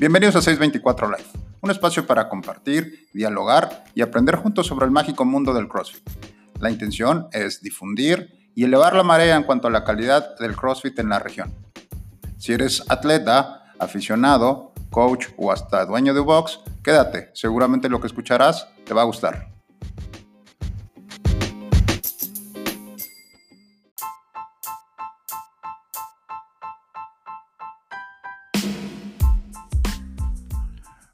Bienvenidos a 624 Live, un espacio para compartir, dialogar y aprender juntos sobre el mágico mundo del CrossFit. La intención es difundir y elevar la marea en cuanto a la calidad del CrossFit en la región. Si eres atleta, aficionado, coach o hasta dueño de box, quédate, seguramente lo que escucharás te va a gustar.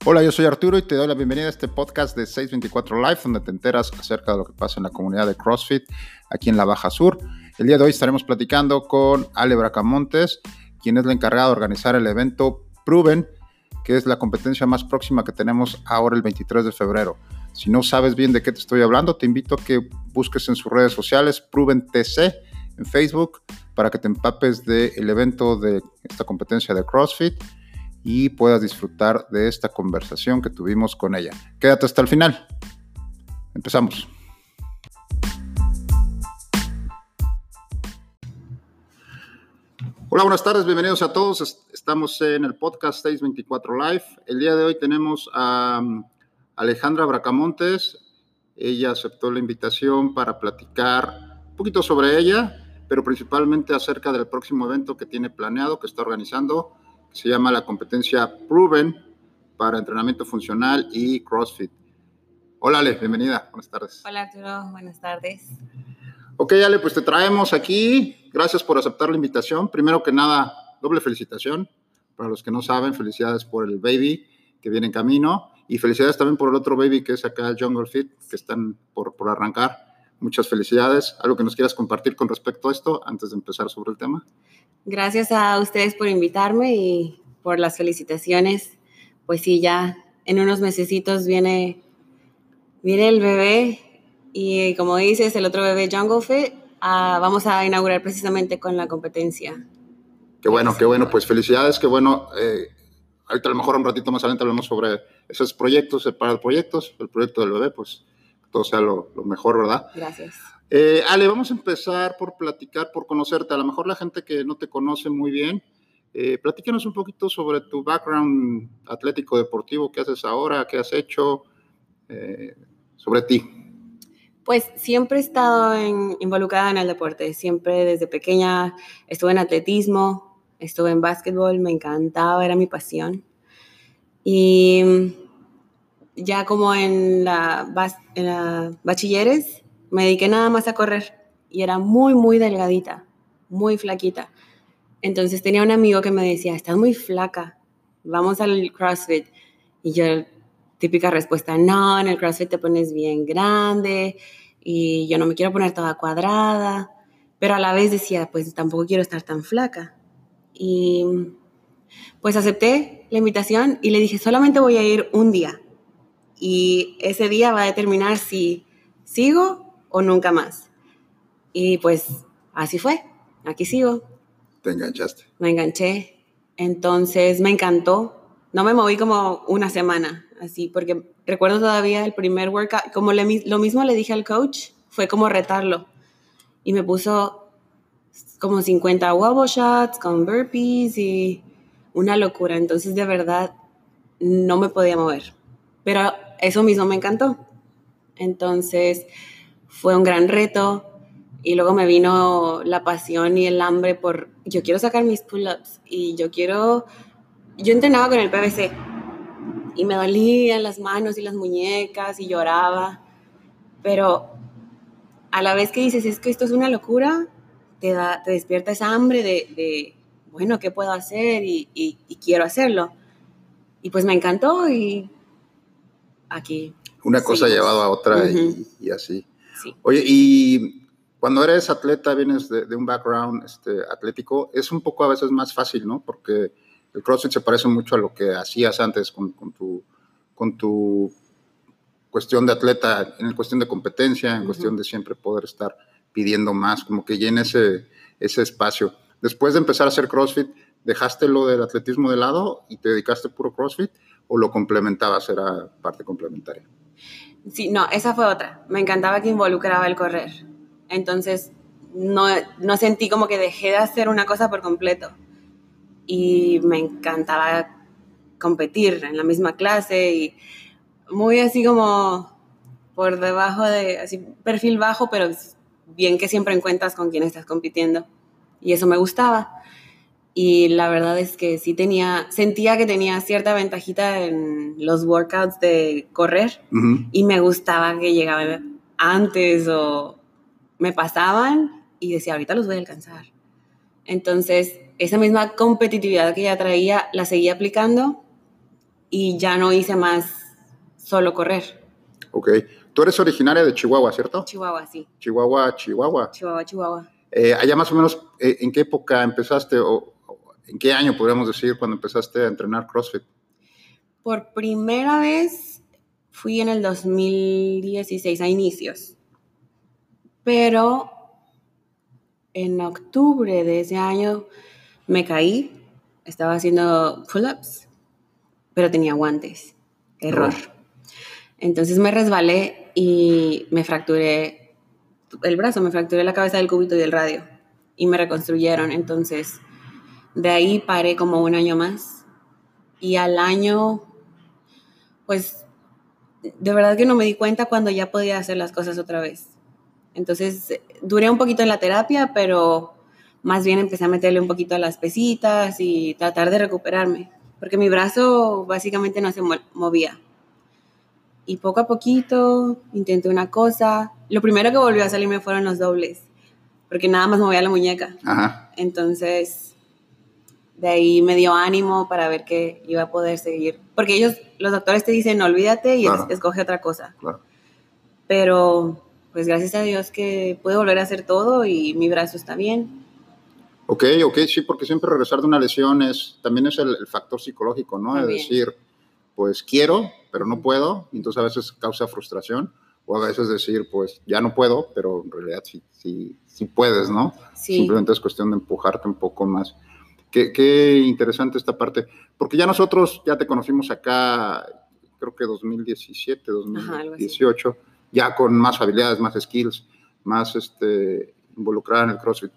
Hola, yo soy Arturo y te doy la bienvenida a este podcast de 624 Live, donde te enteras acerca de lo que pasa en la comunidad de CrossFit aquí en la Baja Sur. El día de hoy estaremos platicando con Ale Bracamontes, quien es la encargada de organizar el evento Proven, que es la competencia más próxima que tenemos ahora el 23 de febrero. Si no sabes bien de qué te estoy hablando, te invito a que busques en sus redes sociales Proven TC en Facebook para que te empapes del evento de esta competencia de CrossFit y puedas disfrutar de esta conversación que tuvimos con ella. Quédate hasta el final. Empezamos. Hola, buenas tardes, bienvenidos a todos. Estamos en el podcast 624 Live. El día de hoy tenemos a um, Alejandra Bracamontes. Ella aceptó la invitación para platicar un poquito sobre ella, pero principalmente acerca del próximo evento que tiene planeado, que está organizando se llama la competencia Proven para entrenamiento funcional y CrossFit. Hola Ale, bienvenida, buenas tardes. Hola Arturo, buenas tardes. Ok Ale, pues te traemos aquí. Gracias por aceptar la invitación. Primero que nada, doble felicitación. Para los que no saben, felicidades por el baby que viene en camino y felicidades también por el otro baby que es acá el Jungle Fit, que están por, por arrancar. Muchas felicidades. ¿Algo que nos quieras compartir con respecto a esto antes de empezar sobre el tema? Gracias a ustedes por invitarme y por las felicitaciones. Pues sí, ya en unos mesecitos viene, viene el bebé y como dices, el otro bebé Jungle Fit, ah, vamos a inaugurar precisamente con la competencia. Qué bueno, qué bueno, pues felicidades, qué bueno. Eh, ahorita a lo mejor un ratito más adelante hablamos sobre esos proyectos, para proyectos, el proyecto del bebé, pues todo sea lo, lo mejor, ¿verdad? Gracias. Eh, Ale, vamos a empezar por platicar, por conocerte. A lo mejor la gente que no te conoce muy bien, eh, platícanos un poquito sobre tu background atlético deportivo, qué haces ahora, qué has hecho, eh, sobre ti. Pues siempre he estado involucrada en el deporte, siempre desde pequeña estuve en atletismo, estuve en básquetbol, me encantaba, era mi pasión. Y ya como en la, en la bachilleres, me dediqué nada más a correr y era muy, muy delgadita, muy flaquita. Entonces tenía un amigo que me decía, estás muy flaca, vamos al CrossFit. Y yo, típica respuesta, no, en el CrossFit te pones bien grande y yo no me quiero poner toda cuadrada. Pero a la vez decía, pues tampoco quiero estar tan flaca. Y pues acepté la invitación y le dije, solamente voy a ir un día. Y ese día va a determinar si sigo o nunca más. Y pues así fue, aquí sigo. Te enganchaste. Me enganché, entonces me encantó. No me moví como una semana, así, porque recuerdo todavía el primer workout, como lo mismo le dije al coach, fue como retarlo. Y me puso como 50 wobble shots con burpees y una locura. Entonces, de verdad, no me podía mover. Pero eso mismo me encantó. Entonces, fue un gran reto y luego me vino la pasión y el hambre por, yo quiero sacar mis pull-ups y yo quiero, yo entrenaba con el PVC y me dolían las manos y las muñecas y lloraba, pero a la vez que dices, es que esto es una locura, te, da, te despierta esa hambre de, bueno, ¿qué puedo hacer? Y, quiero hacerlo. Y pues me encantó y aquí. Una cosa llevado a otra y así. Oye, y cuando eres atleta, vienes de, un background este, atlético, es un poco a veces más fácil, ¿no? Porque el CrossFit se parece mucho a lo que hacías antes con, tu, con tu cuestión de atleta, en cuestión de competencia, en cuestión de siempre poder estar pidiendo más, como que llene ese, ese espacio. Después de empezar a hacer CrossFit, ¿dejaste lo del atletismo de lado y te dedicaste puro CrossFit o lo complementabas, era parte complementaria? Sí, no, esa fue otra. Me encantaba que involucraba el correr. Entonces, no, no sentí como que dejé de hacer una cosa por completo. Y me encantaba competir en la misma clase y muy así como por debajo de, así perfil bajo, pero bien que siempre encuentras con quien estás compitiendo. Y eso me gustaba. Y la verdad es que sí tenía, sentía que tenía cierta ventajita en los workouts de correr y me gustaba que llegaba antes o me pasaban y decía, ahorita los voy a alcanzar. Entonces, esa misma competitividad que ya traía, la seguí aplicando y ya no hice más solo correr. Ok. Tú eres originaria de Chihuahua, ¿cierto? Chihuahua, sí. Chihuahua, Chihuahua. Chihuahua, Chihuahua. Eh, allá más o menos, eh, ¿en qué época empezaste o, en qué año podríamos decir cuando empezaste a entrenar CrossFit? Por primera vez fui en el 2016, a inicios. Pero en octubre de ese año me caí, estaba haciendo pull-ups, pero tenía guantes. Error. Entonces me resbalé y me fracturé el brazo, me fracturé la cabeza del cúbito y del radio y me reconstruyeron. Entonces de ahí paré como un año más y al año, pues de verdad que no me di cuenta cuando ya podía hacer las cosas otra vez. Entonces duré un poquito en la terapia, pero más bien empecé a meterle un poquito a las pesitas y tratar de recuperarme, porque mi brazo básicamente no se movía. Y poco a poquito intenté una cosa. Lo primero que volvió a salirme fueron los dobles, porque nada más movía la muñeca. Entonces, de ahí me dio ánimo para ver que iba a poder seguir. Porque ellos, los doctores te dicen, olvídate y escoge otra cosa. Pero, pues gracias a Dios que pude volver a hacer todo y mi brazo está bien. Ok, ok, sí, porque siempre regresar de una lesión es, también es el, factor psicológico, ¿no? Es decir, pues quiero, pero no puedo, y entonces a veces causa frustración, o a veces decir, pues ya no puedo, pero en realidad sí, sí, sí puedes, ¿no? Simplemente es cuestión de empujarte un poco más. Qué, qué, interesante esta parte, porque ya nosotros ya te conocimos acá, creo que 2017, 2018, ya con más habilidades, más skills, más este, involucrada en el CrossFit.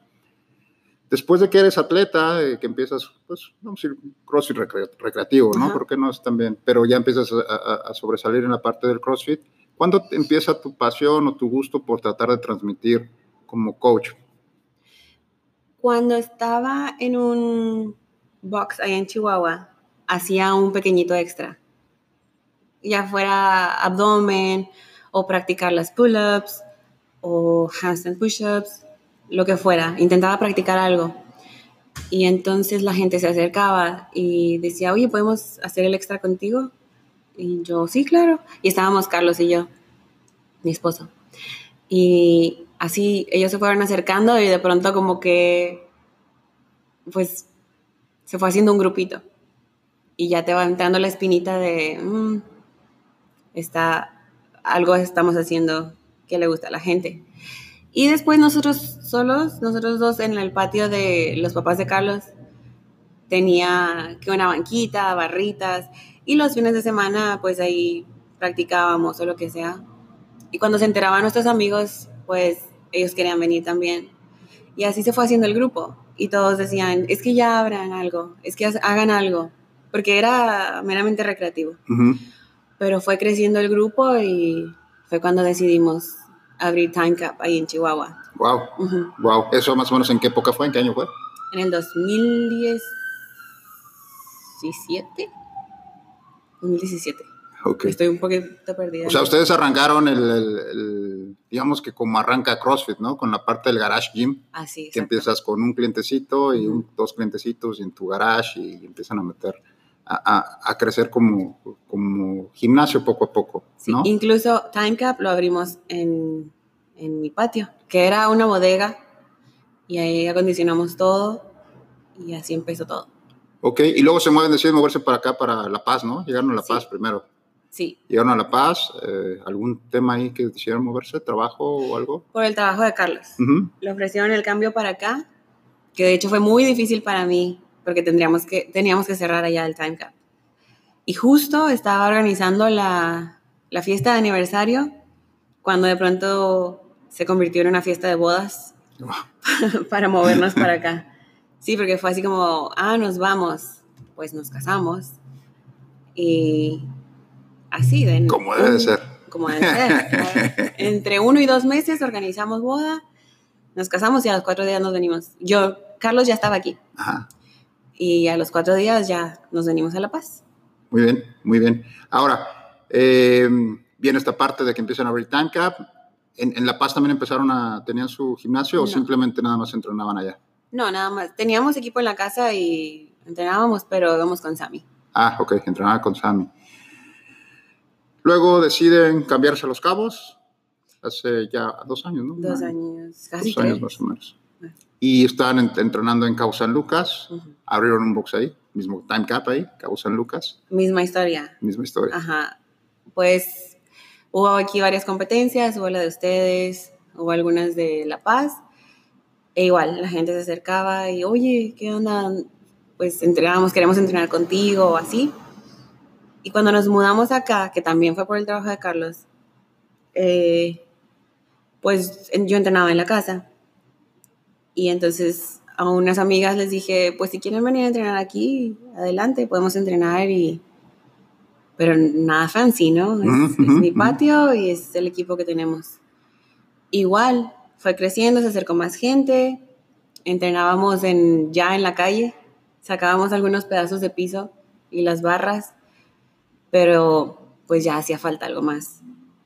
Después de que eres atleta, que empiezas, pues, vamos a decir, CrossFit recreativo, ¿no? Porque no es también, pero ya empiezas a, sobresalir en la parte del CrossFit. ¿Cuándo empieza tu pasión o tu gusto por tratar de transmitir como coach? Cuando estaba en un box ahí en Chihuahua, hacía un pequeñito extra. Ya fuera abdomen o practicar las pull-ups o handstand push-ups lo que fuera, intentaba practicar algo. Y entonces la gente se acercaba y decía, oye, ¿podemos hacer el extra contigo? Y yo, sí, claro. Y estábamos Carlos y yo, mi esposo. Y así ellos se fueron acercando y de pronto como que, pues, se fue haciendo un grupito. Y ya te va entrando la espinita de, mm, está, algo estamos haciendo que le gusta a la gente. Y después nosotros solos, nosotros dos en el patio de los papás de Carlos, tenía que una banquita, barritas, y los fines de semana pues ahí practicábamos o lo que sea. Y cuando se enteraban nuestros amigos, pues ellos querían venir también. Y así se fue haciendo el grupo. Y todos decían, es que ya abran algo, es que hagan algo, porque era meramente recreativo. Pero fue creciendo el grupo y fue cuando decidimos abrir Time Cap ahí en Chihuahua. Wow, wow. ¿Eso más o menos en qué época fue? ¿En qué año fue? En el 2017. 2017. Okay. Estoy un poquito perdida. O sea, ustedes arrancaron el, digamos que como arranca CrossFit, ¿no? Con la parte del garage gym. Así, Que empiezas con un clientecito y dos clientecitos en tu garage y empiezan a meter a, crecer como, como gimnasio poco a poco. ¿no? incluso Time Cap lo abrimos en, en mi patio, que era una bodega y ahí acondicionamos todo y así empezó todo. Ok, y luego se mueven, deciden moverse para acá, para La Paz, ¿no? Llegaron a La Paz primero. Sí. Llegaron a La Paz, eh, ¿algún tema ahí que quisieran moverse, trabajo o algo? Por el trabajo de Carlos. Le ofrecieron el cambio para acá, que de hecho fue muy difícil para mí porque tendríamos que, teníamos que cerrar allá el time cap. Y justo estaba organizando la, la fiesta de aniversario cuando de pronto se convirtió en una fiesta de bodas para movernos para acá. Sí, porque fue así como, ah, nos vamos, pues nos casamos Y así, de Como debe de ser. Como debe ser. Entre uno y dos meses organizamos boda, nos casamos y a los cuatro días nos venimos. Yo, Carlos ya estaba aquí. Ajá. Y a los cuatro días ya nos venimos a La Paz. Muy bien, muy bien. Ahora, eh, viene esta parte de que empiezan a abrir Time Cap. ¿En, en La Paz también empezaron a, tenían su gimnasio o simplemente nada más entrenaban allá? No, nada más. Teníamos equipo en la casa y entrenábamos, pero íbamos con Sammy. Ah, ok, entrenaban con Sammy. Luego deciden cambiarse a Los Cabos, hace ya dos años, ¿no? Dos años, casi Dos años más o menos. Ah. Y en- entrenando en Cabo San Lucas, Ujú. abrieron un box ahí, mismo Time Cap ahí, Cabo San Lucas, Misma historia. misma historia. Ajá. Pues hubo aquí varias competencias, hubo la de ustedes, hubo algunas de La Paz. E igual, la gente se acercaba y, oye, ¿qué onda? Pues entrenábamos, queremos entrenar contigo o así. Y cuando nos mudamos acá, que también fue por el trabajo de Carlos, eh, pues yo entrenaba en la casa. Y entonces a unas amigas les dije, pues si quieren venir a entrenar aquí, adelante, podemos entrenar y... Pero nada fancy, ¿no? Es, mi patio y es el equipo que tenemos. Igual, fue creciendo, se acercó más gente, entrenábamos en, ya en la calle, sacábamos algunos pedazos de piso y las barras, pero pues ya hacía falta algo más.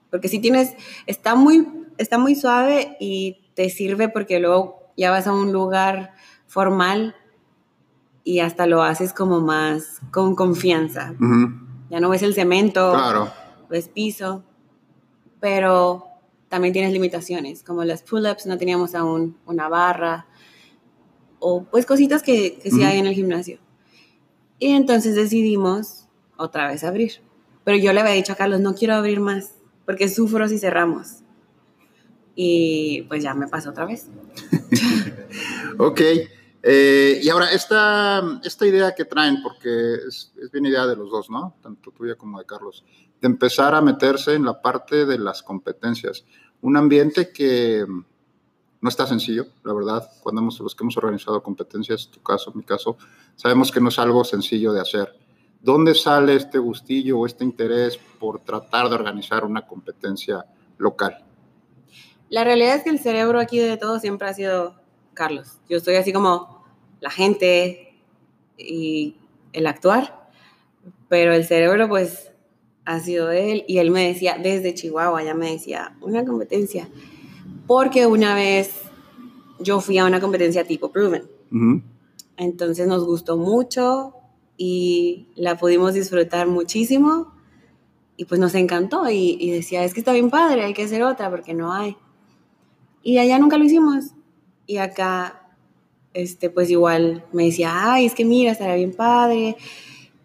Porque si tienes, está muy, está muy suave y te sirve porque luego ya vas a un lugar formal y hasta lo haces como más con confianza. Ya no ves el cemento, Claro. ves piso, pero también tienes limitaciones, como las pull-ups, no teníamos aún una barra, o pues cositas que, que sí hay en el gimnasio. Y entonces decidimos otra vez abrir. Pero yo le había dicho a Carlos, no quiero abrir más, porque sufro si cerramos. Y pues ya me pasó otra vez. Ok. eh, y ahora, esta, esta idea que traen, porque es, es bien idea de los dos, ¿no? Tanto tuya como de Carlos, de empezar a meterse en la parte de las competencias. Un ambiente que no está sencillo, la verdad. Cuando hemos, los que hemos organizado competencias, tu caso, mi caso, sabemos que no es algo sencillo de hacer. ¿Dónde sale este gustillo o este interés por tratar de organizar una competencia local? La realidad es que el cerebro aquí de todo siempre ha sido Carlos. Yo estoy así como la gente y el actuar, pero el cerebro pues ha sido él y él me decía desde Chihuahua, ya me decía, una competencia, porque una vez yo fui a una competencia tipo Proven, entonces nos gustó mucho y la pudimos disfrutar muchísimo y pues nos encantó y, decía, es que está bien padre, hay que hacer otra porque no hay. Y allá nunca lo hicimos. Y acá, este, pues igual me decía, ay, es que mira, estará bien padre.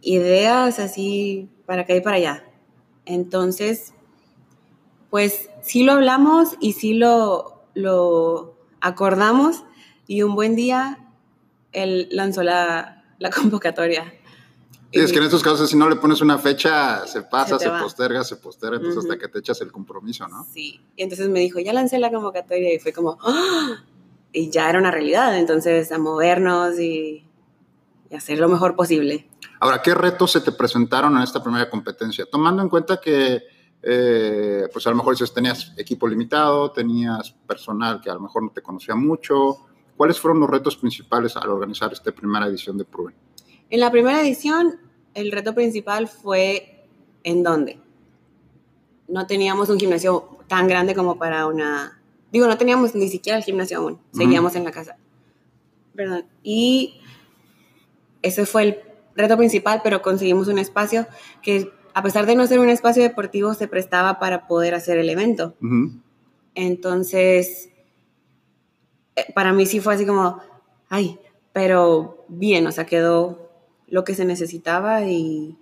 Ideas así para acá y para allá. Entonces, pues sí lo hablamos y sí lo, lo acordamos y un buen día él lanzó la, la convocatoria. Sí, es que en estos casos, si no le pones una fecha, se pasa, Se posterga, se posterga, entonces hasta que te echas el compromiso, ¿no? Sí, y entonces me dijo, ya lancé la convocatoria y fue como, ¡ah! y ya era una realidad, entonces a movernos y, y hacer lo mejor posible. Ahora, ¿qué retos se te presentaron en esta primera competencia? Tomando en cuenta que, eh, pues a lo mejor dices, tenías equipo limitado, tenías personal que a lo mejor no te conocía mucho. ¿Cuáles fueron los retos principales al organizar esta primera edición de Proven? En la primera edición, el reto principal fue en dónde. No teníamos un gimnasio tan grande como para una... Digo, no teníamos ni siquiera el gimnasio aún, seguíamos en la casa. Perdón. Y ese fue el reto principal, pero conseguimos un espacio que, a pesar de no ser un espacio deportivo, se prestaba para poder hacer el evento. Entonces, eh, para mí sí fue así como, ay, pero bien, o sea, quedó lo que se necesitaba y,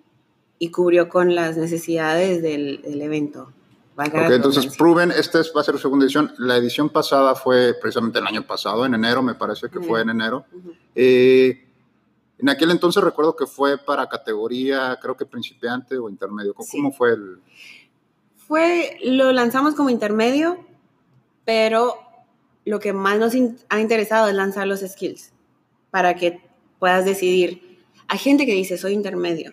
y cubrió con las necesidades del, del evento. Valga la Ok, entonces. Proven, esta es- va a ser su segunda edición. La edición pasada fue precisamente el año pasado, en enero, me parece que fue en enero. Eh, en aquel entonces recuerdo que fue para categoría, creo que principiante o intermedio. ¿Cómo, Sí. cómo fue el...? Fue, lo lanzamos como intermedio, pero lo que más nos in- ha interesado es lanzar los skills para que puedas decidir. Hay gente que dice, soy intermedio,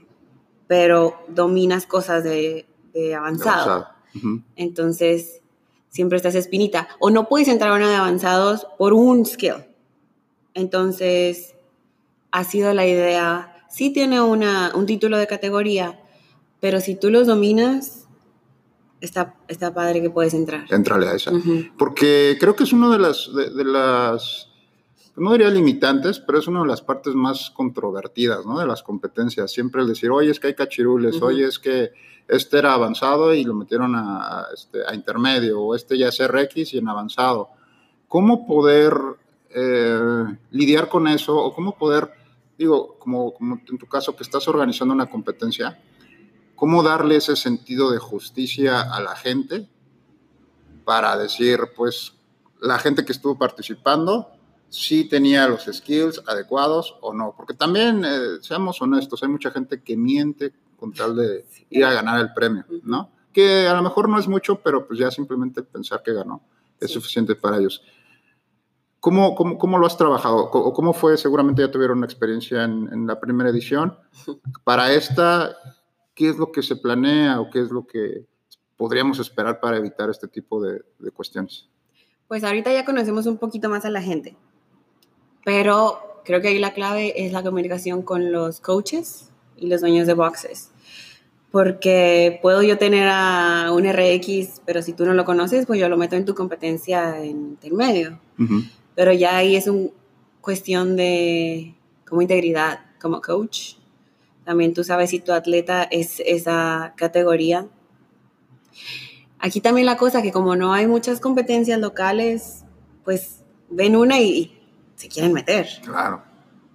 pero dominas cosas de, de avanzado. Entonces, siempre estás espinita. O no puedes entrar a una de avanzados por un skill. Entonces, ha sido la idea. Sí tiene una, un título de categoría, pero si tú los dominas, está, está padre que puedes entrar. Entrale a esa. Porque creo que es una de las, de, de las, no diría limitantes, pero es una de las partes más controvertidas, ¿no? De las competencias. Siempre el decir, oye, es que hay cachirules, Ujú. oye, es que este era avanzado y lo metieron a, a, este, a intermedio, o este ya es RX y en avanzado. ¿Cómo poder eh, lidiar con eso? O cómo poder, digo, como, como en tu caso que estás organizando una competencia, ¿cómo darle ese sentido de justicia a la gente para decir, pues, la gente que estuvo participando sí tenía los skills adecuados o no? Porque también, eh, seamos honestos, hay mucha gente que miente con tal de ir a ganar el premio, ¿no? Que a lo mejor no es mucho, pero pues ya simplemente pensar que ganó es Sí. suficiente para ellos. ¿Cómo, cómo, cómo lo has trabajado? Co- ¿O cómo fue? Seguramente ya tuvieron una experiencia en, en la primera edición. Para esta, ¿qué es lo que se planea o qué es lo que podríamos esperar para evitar este tipo de, de cuestiones? Pues ahorita ya conocemos un poquito más a la gente, pero creo que ahí la clave es la comunicación con los coaches y los dueños de boxes. Porque puedo yo tener a un RX, pero si tú no lo conoces, pues yo lo meto en tu competencia en intermedio. Ujú. Pero ya ahí es una cuestión de como integridad, como coach. También tú sabes si tu atleta es esa categoría. Aquí también la cosa que como no hay muchas competencias locales, pues ven una y se quieren meter. Claro.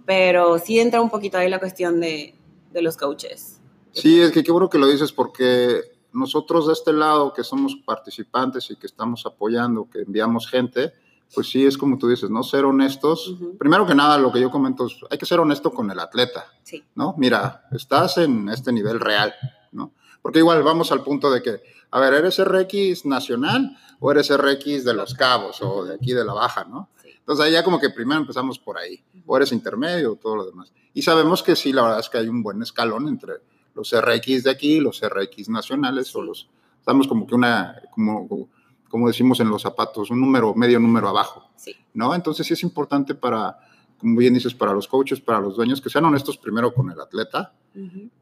Pero sí entra un poquito ahí la cuestión de, de los coaches. Sí, es que qué bueno que lo dices porque nosotros de este lado que somos participantes y que estamos apoyando, que enviamos gente, pues sí es como tú dices, ¿no? Ser honestos. Primero que nada, lo que yo comento es, hay que ser honesto con el atleta, Sí. ¿no? Mira, estás en este nivel real, ¿no? Porque igual vamos al punto de que, a ver, ¿eres RX nacional o eres RX de Los Cabos o de aquí de la Baja, ¿no? Entonces ahí ya como que primero empezamos por ahí, o eres intermedio o todo lo demás. Y sabemos que sí, la verdad es que hay un buen escalón entre los RX de aquí los RX nacionales, o los, estamos como que una, como, como decimos en los zapatos, un número, medio número abajo, Sí. ¿no? Entonces sí es importante para, como bien dices, para los coaches, para los dueños, que sean honestos primero con el atleta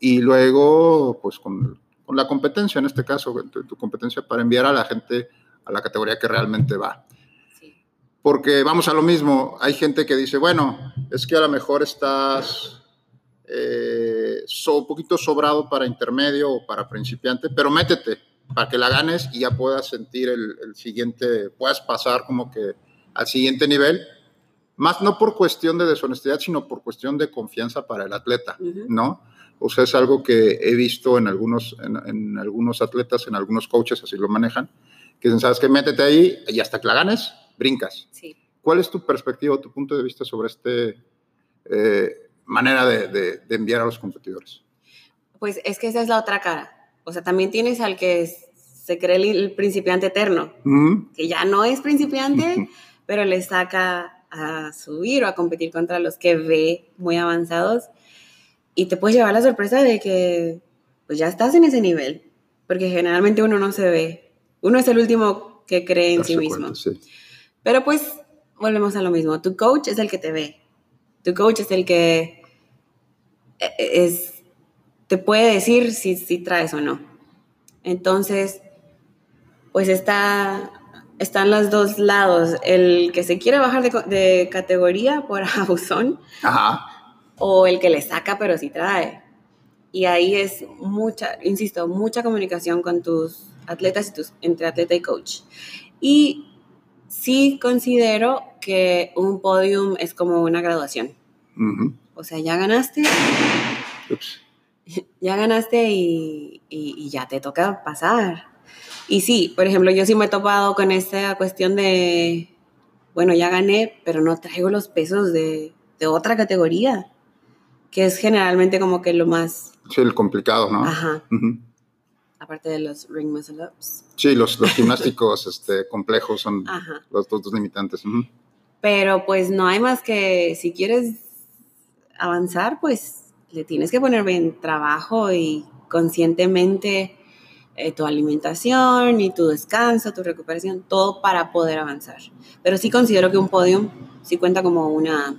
y luego pues con, con la competencia, en este caso, tu, tu competencia para enviar a la gente a la categoría que realmente va. Porque vamos a lo mismo, hay gente que dice, bueno, es que a lo mejor estás eh, so- un poquito sobrado para intermedio o para principiante, pero métete para que la ganes y ya puedas sentir el, el siguiente, puedas pasar como que al siguiente nivel, más no por cuestión de deshonestidad, sino por cuestión de confianza para el atleta. ¿no? O sea, es algo que he visto en algunos, en, en algunos atletas, en algunos coaches, así lo manejan, que dicen, ¿sabes qué? Métete ahí y hasta que la ganes, brincas. Sí. ¿Cuál es tu perspectiva o tu punto de vista sobre esta manera de, de- de enviar a los competidores? Pues es que esa es la otra cara. O sea, también tienes al que es- se cree el, el principiante eterno, que ya no es principiante, pero le saca a subir o a competir contra los que ve muy avanzados y te puedes llevar la sorpresa de que pues ya estás en ese nivel, porque generalmente uno no se ve, uno es el último que cree en sí mismo. cuenta, sí. Pero pues volvemos a lo mismo, tu coach es el que te ve, tu coach es el que eh, es, te puede decir si, si traes o no. Entonces, pues está, están los dos lados, el que se quiere bajar de, de categoría por abusón Ajá. o el que le saca pero sí trae. Y ahí es mucha, insisto, mucha comunicación con tus atletas y tus, entre atleta y coach. Y sí considero que un podium es como una graduación. O sea, ya ganaste, Ups. ya ganaste y, y- y ya te toca pasar. Y sí, por ejemplo, yo sí me he topado con esta cuestión de, bueno, ya gané, pero no traigo los pesos de, de otra categoría, que es generalmente como que lo más, Sí, el complicado, ¿no? ajá, Ujú. Aparte de los ring muscle ups. Sí, los, los gimnásticos este, complejos son los dos, dos limitantes. Ujú. Pero pues no hay más que, si quieres avanzar, pues le tienes que poner bien trabajo y conscientemente eh, tu alimentación y tu descanso, tu recuperación, todo para poder avanzar. Pero sí considero que un podium sí cuenta como una,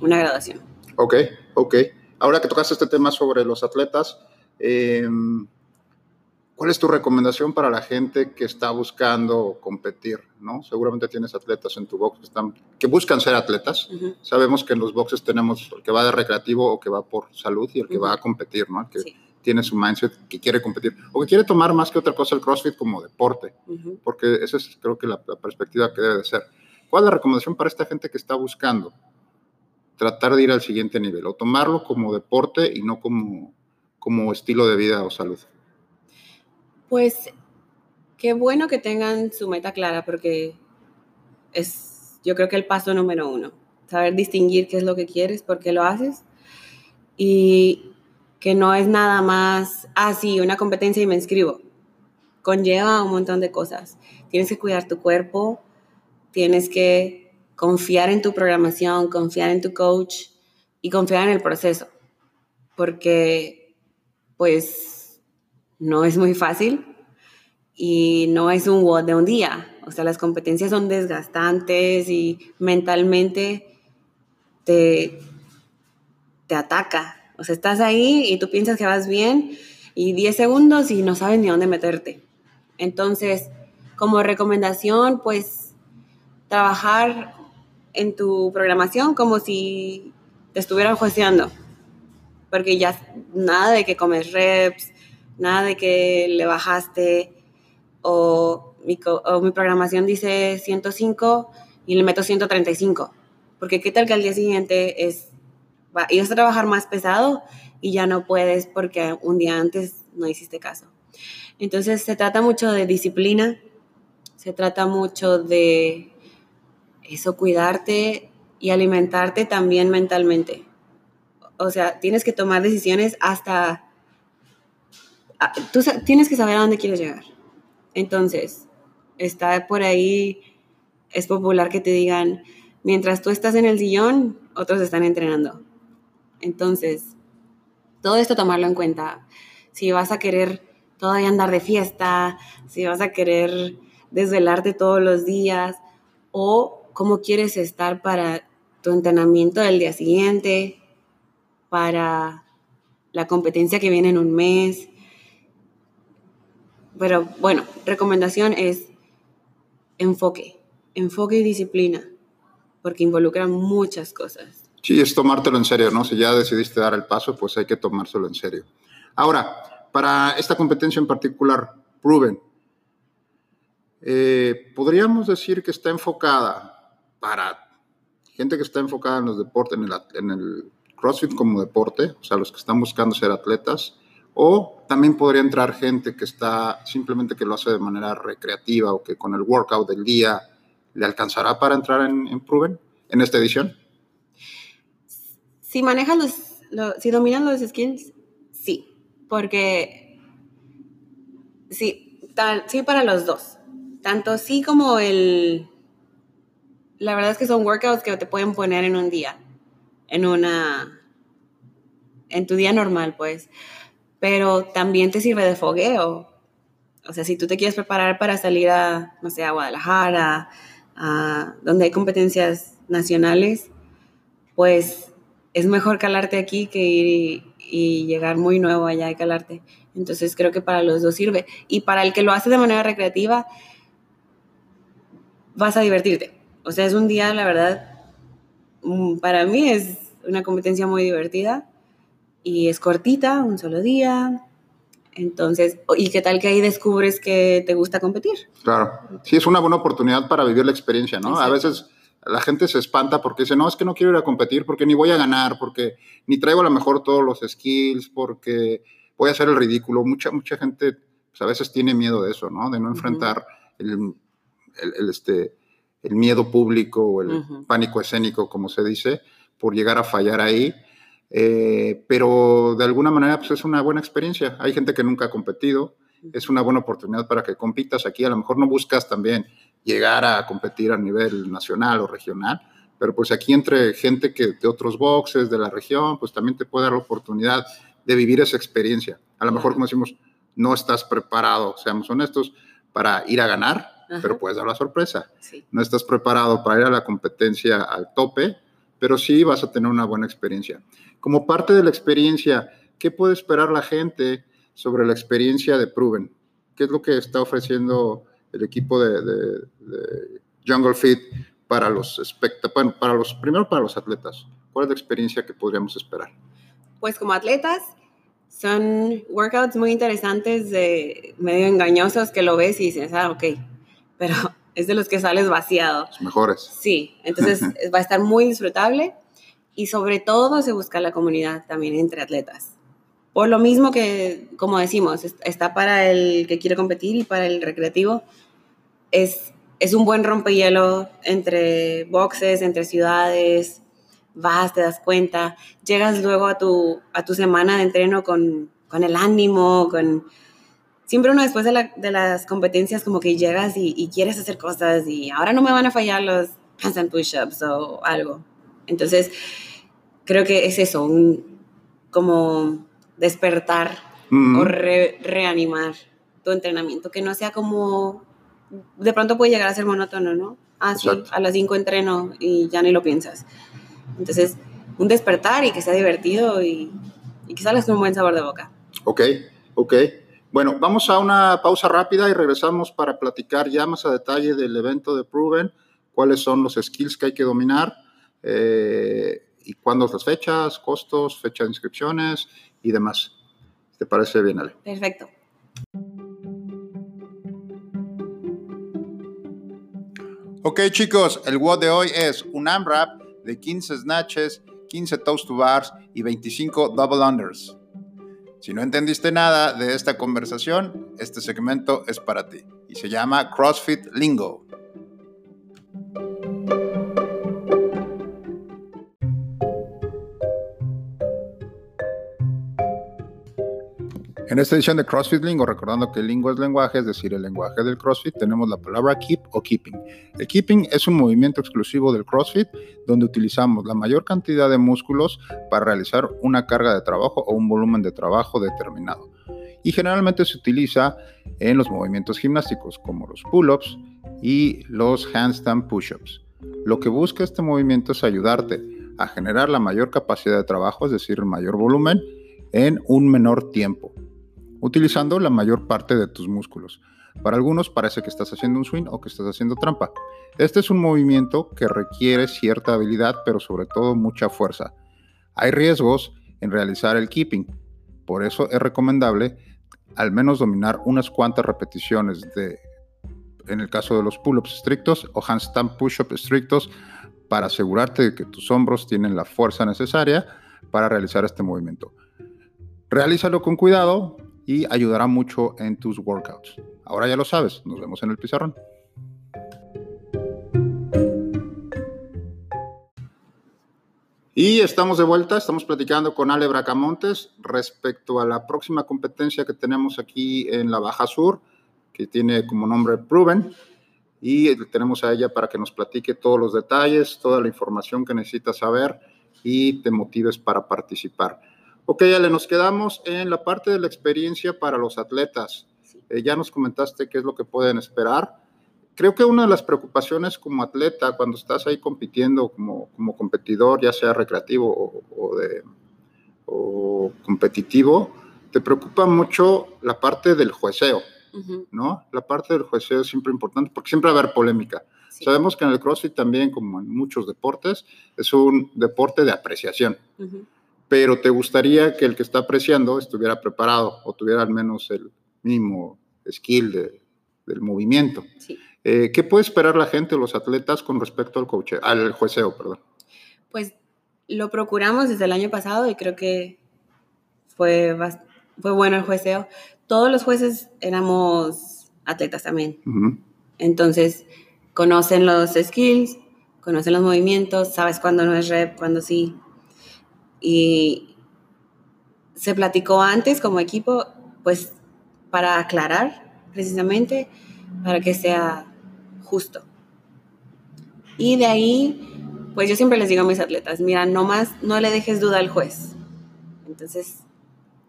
una graduación. Ok, ok. Ahora que tocaste este tema sobre los atletas, eh, ¿Cuál es tu recomendación para la gente que está buscando competir? ¿no? Seguramente tienes atletas en tu box que, están, que buscan ser atletas. Sabemos que en los boxes tenemos el que va de recreativo o que va por salud y el que va a competir, ¿no? el que tiene su mindset que quiere competir o que quiere tomar más que otra cosa el CrossFit como deporte, porque esa es creo que la, perspectiva que debe de ser. ¿Cuál es la recomendación para esta gente que está buscando tratar de ir al siguiente nivel o tomarlo como deporte y no como, como estilo de vida o salud? Pues qué bueno que tengan su meta clara porque es, yo creo que el paso número uno, saber distinguir qué es lo que quieres, por qué lo haces y que no es nada más, ah, sí, una competencia y me inscribo. Conlleva un montón de cosas. Tienes que cuidar tu cuerpo, tienes que confiar en tu programación, confiar en tu coach y confiar en el proceso, porque pues no es muy fácil y no es un WOD de un día. O sea, las competencias son desgastantes y mentalmente te, te ataca. O sea, estás ahí y tú piensas que vas bien y 10 segundos y no sabes ni dónde meterte. Entonces, como recomendación, pues trabajar en tu programación como si te estuvieran jueceando. Porque ya nada de que comes reps, nada de que le bajaste o mi, mi programación dice 105 y le meto 135. Porque qué tal que al día siguiente es, va, ibas a trabajar más pesado y ya no puedes porque un día antes no hiciste caso. Entonces se trata mucho de disciplina, se trata mucho de eso, cuidarte y alimentarte también mentalmente. O sea, tienes que tomar decisiones hasta tú tienes que saber a dónde quieres llegar. Entonces, está por ahí, es popular que te digan, mientras tú estás en el sillón, otros están entrenando. Entonces, todo esto tomarlo en cuenta. Si vas a querer todavía andar de fiesta, si vas a querer desvelarte todos los días o cómo quieres estar para tu entrenamiento del día siguiente, para la competencia que viene en un mes, pero bueno, recomendación es enfoque, enfoque y disciplina, porque involucra muchas cosas. Sí, es tomártelo en serio, ¿no? Si ya decidiste dar el paso, pues hay que tomárselo en serio. Ahora, para esta competencia en particular, Proven, eh, podríamos decir que está enfocada para gente que está enfocada en los deportes, en el, en el CrossFit como deporte, o sea, los que están buscando ser atletas, o también podría entrar gente que está simplemente que lo hace de manera recreativa o que con el workout del día le alcanzará para entrar en, Proven en esta edición. Si manejan los, si dominan los skills, sí, porque sí, sí para los dos. Tanto sí como el... La verdad es que son workouts que te pueden poner en un día, en una... en tu día normal, pues pero también te sirve de fogueo. O sea, si tú te quieres preparar para salir a, no sé, a Guadalajara, a donde hay competencias nacionales, pues es mejor calarte aquí que ir y, llegar muy nuevo allá y calarte. Entonces creo que para los dos sirve. Y para el que lo hace de manera recreativa, vas a divertirte. O sea, es un día, la verdad, mm, para mí es una competencia muy divertida y es cortita, un solo día. Entonces, ¿y qué tal que ahí descubres que te gusta competir? Claro, sí, es una buena oportunidad para vivir la experiencia, ¿no? A veces la gente se espanta porque dice, no, es que no quiero ir a competir porque ni voy a ganar, porque ni traigo a lo mejor todos los skills, porque voy a hacer el ridículo. Mucha, mucha gente pues, a veces tiene miedo de eso, ¿no? De no enfrentar el, el, este, el miedo público o el pánico escénico, como se dice, por llegar a fallar ahí. Eh, pero de alguna manera pues es una buena experiencia. Hay gente que nunca ha competido, es una buena oportunidad para que compitas aquí. A lo mejor no buscas también llegar a competir a nivel nacional o regional, pero pues aquí entre gente que de otros boxes, de la región, pues también te puede dar la oportunidad de vivir esa experiencia. A lo mejor, como decimos, no estás preparado, seamos honestos, para ir a ganar, pero puedes dar la sorpresa. No estás preparado para ir a la competencia al tope, pero sí vas a tener una buena experiencia. Como parte de la experiencia, ¿qué puede esperar la gente sobre la experiencia de Proven? ¿Qué es lo que está ofreciendo el equipo de, Jungle Fit para los bueno, para los primero para los atletas? ¿Cuál es la experiencia que podríamos esperar? Pues como atletas son workouts muy interesantes, de, medio engañosos que lo ves y dices, ah, ok, pero es de los que sales vaciado. Los mejores. Sí, entonces va a estar muy disfrutable y sobre todo se busca la comunidad también entre atletas. Por lo mismo que, como decimos, está para el que quiere competir y para el recreativo, es, es un buen rompehielo entre boxes, entre ciudades, vas, te das cuenta, llegas luego a tu, a tu semana de entreno con, con el ánimo, con... Siempre uno después de, la, de las competencias como que llegas y, y, quieres hacer cosas y ahora no me van a fallar los handstand push-ups o algo. Entonces, creo que es eso, un, como despertar o reanimar tu entrenamiento, que no sea como, de pronto puede llegar a ser monótono, ¿no? Ah, sí, a las 5 entreno y ya ni lo piensas. Entonces, un despertar y que sea divertido y, y que salgas con un buen sabor de boca. Ok, ok. Bueno, vamos a una pausa rápida y regresamos para platicar ya más a detalle del evento de Proven, cuáles son los skills que hay que dominar eh, y cuándo las fechas, costos, fecha de inscripciones y demás. ¿Te parece bien, Ale? Perfecto. Ok, chicos, el WOD de hoy es un AMRAP de 15 snatches, 15 toast to bars y 25 double unders. Si no entendiste nada de esta conversación, este segmento es para ti y se llama CrossFit Lingo. En esta edición de CrossFit Lingo, recordando que el lingo es lenguaje, es decir, el lenguaje del CrossFit, tenemos la palabra keep o keeping. El keeping es un movimiento exclusivo del CrossFit donde utilizamos la mayor cantidad de músculos para realizar una carga de trabajo o un volumen de trabajo determinado. Y generalmente se utiliza en los movimientos gimnásticos como los pull-ups y los handstand push-ups. Lo que busca este movimiento es ayudarte a generar la mayor capacidad de trabajo, es decir, mayor volumen, en un menor tiempo utilizando la mayor parte de tus músculos. Para algunos parece que estás haciendo un swing o que estás haciendo trampa. Este es un movimiento que requiere cierta habilidad, pero sobre todo mucha fuerza. Hay riesgos en realizar el keeping, por eso es recomendable al menos dominar unas cuantas repeticiones de, en el caso de los pull-ups estrictos o handstand push-ups estrictos, para asegurarte de que tus hombros tienen la fuerza necesaria para realizar este movimiento. Realízalo con cuidado, y ayudará mucho en tus workouts. Ahora ya lo sabes, nos vemos en el pizarrón. Y estamos de vuelta, estamos platicando con Ale Bracamontes respecto a la próxima competencia que tenemos aquí en la Baja Sur, que tiene como nombre Proven. Y tenemos a ella para que nos platique todos los detalles, toda la información que necesitas saber y te motives para participar. Ok, Ale, nos quedamos en la parte de la experiencia para los atletas. Eh, ya nos comentaste qué es lo que pueden esperar. Creo que una de las preocupaciones como atleta, cuando estás ahí compitiendo como, como competidor, ya sea recreativo o, de, o competitivo, te preocupa mucho la parte del jueceo, ¿no? La parte del jueceo es siempre importante porque siempre va a haber polémica. Sabemos que en el CrossFit también, como en muchos deportes, es un deporte de apreciación pero te gustaría que el que está apreciando estuviera preparado o tuviera al menos el mínimo skill del movimiento. Eh, ¿Qué puede esperar la gente, los atletas, con respecto al coche, al jueceo, perdón? Pues lo procuramos desde el año pasado y creo que fue, fue bueno el jueceo. Todos los jueces éramos atletas también. Entonces, conocen los skills, conocen los movimientos, sabes cuándo no es rep, cuándo sí. Y se platicó antes como equipo, pues para aclarar precisamente, para que sea justo. Y de ahí pues yo siempre les digo a mis atletas, mira, no más, no le dejes duda al juez. Entonces,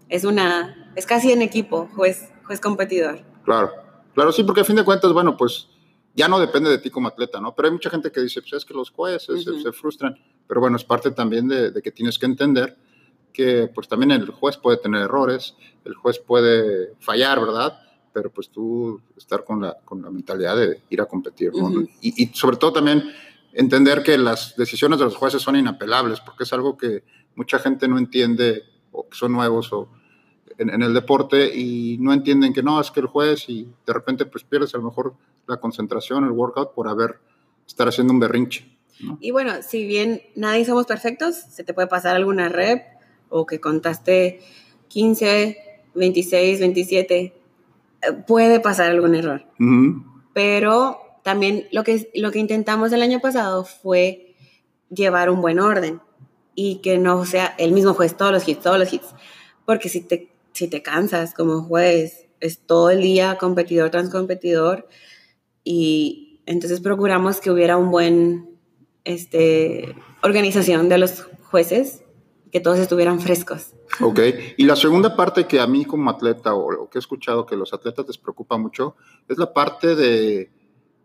es una, es casi en equipo, juez, juez competidor. Claro, claro, sí, porque a fin de cuentas, bueno, pues ya no depende de ti como atleta, ¿no? Pero hay mucha gente que dice, pues es que los jueces se, frustran, pero bueno, es parte también de, de, que tienes que entender que pues también el juez puede tener errores, el juez puede fallar, ¿verdad? Pero pues tú estar con la, con la mentalidad de ir a competir, ¿no? y, y, sobre todo también entender que las decisiones de los jueces son inapelables, porque es algo que mucha gente no entiende o que son nuevos o en, el deporte y no entienden que no, es que el juez y de repente pues pierdes a lo mejor la concentración, el workout por haber, estar haciendo un berrinche. Y bueno, si bien nadie somos perfectos, se te puede pasar alguna rep o que contaste 15, 26, 27, puede pasar algún error. Pero también lo que, lo que intentamos el año pasado fue llevar un buen orden y que no sea el mismo juez todos los hits, todos los hits. Porque si te, si te cansas como juez, es todo el día competidor tras competidor y entonces procuramos que hubiera un buen este, organización de los jueces, que todos estuvieran frescos. Ok, y la segunda parte que a mí como atleta o lo que he escuchado que los atletas les preocupa mucho es la parte de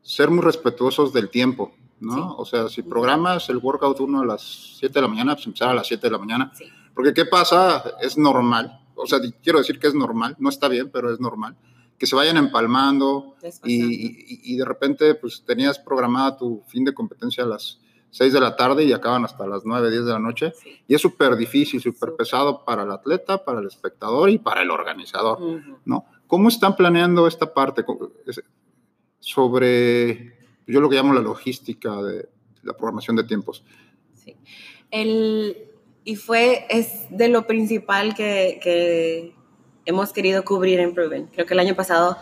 ser muy respetuosos del tiempo, ¿no? O sea, si programas el workout uno a las 7 de la mañana, pues empezar a las 7 de la mañana. Porque ¿qué pasa? Es normal, o sea, quiero decir que es normal, no está bien, pero es normal, que se vayan empalmando y, y, de repente pues tenías programada tu fin de competencia a las 6 de la tarde y acaban hasta las 9, 10 de la noche. Y es súper difícil, súper pesado para el atleta, para el espectador y para el organizador, ¿no? ¿Cómo están planeando esta parte? sobre, yo lo que llamo la logística de la programación de tiempos. Sí. El, y fue, es de lo principal que, que hemos querido cubrir en Proven. Creo que el año pasado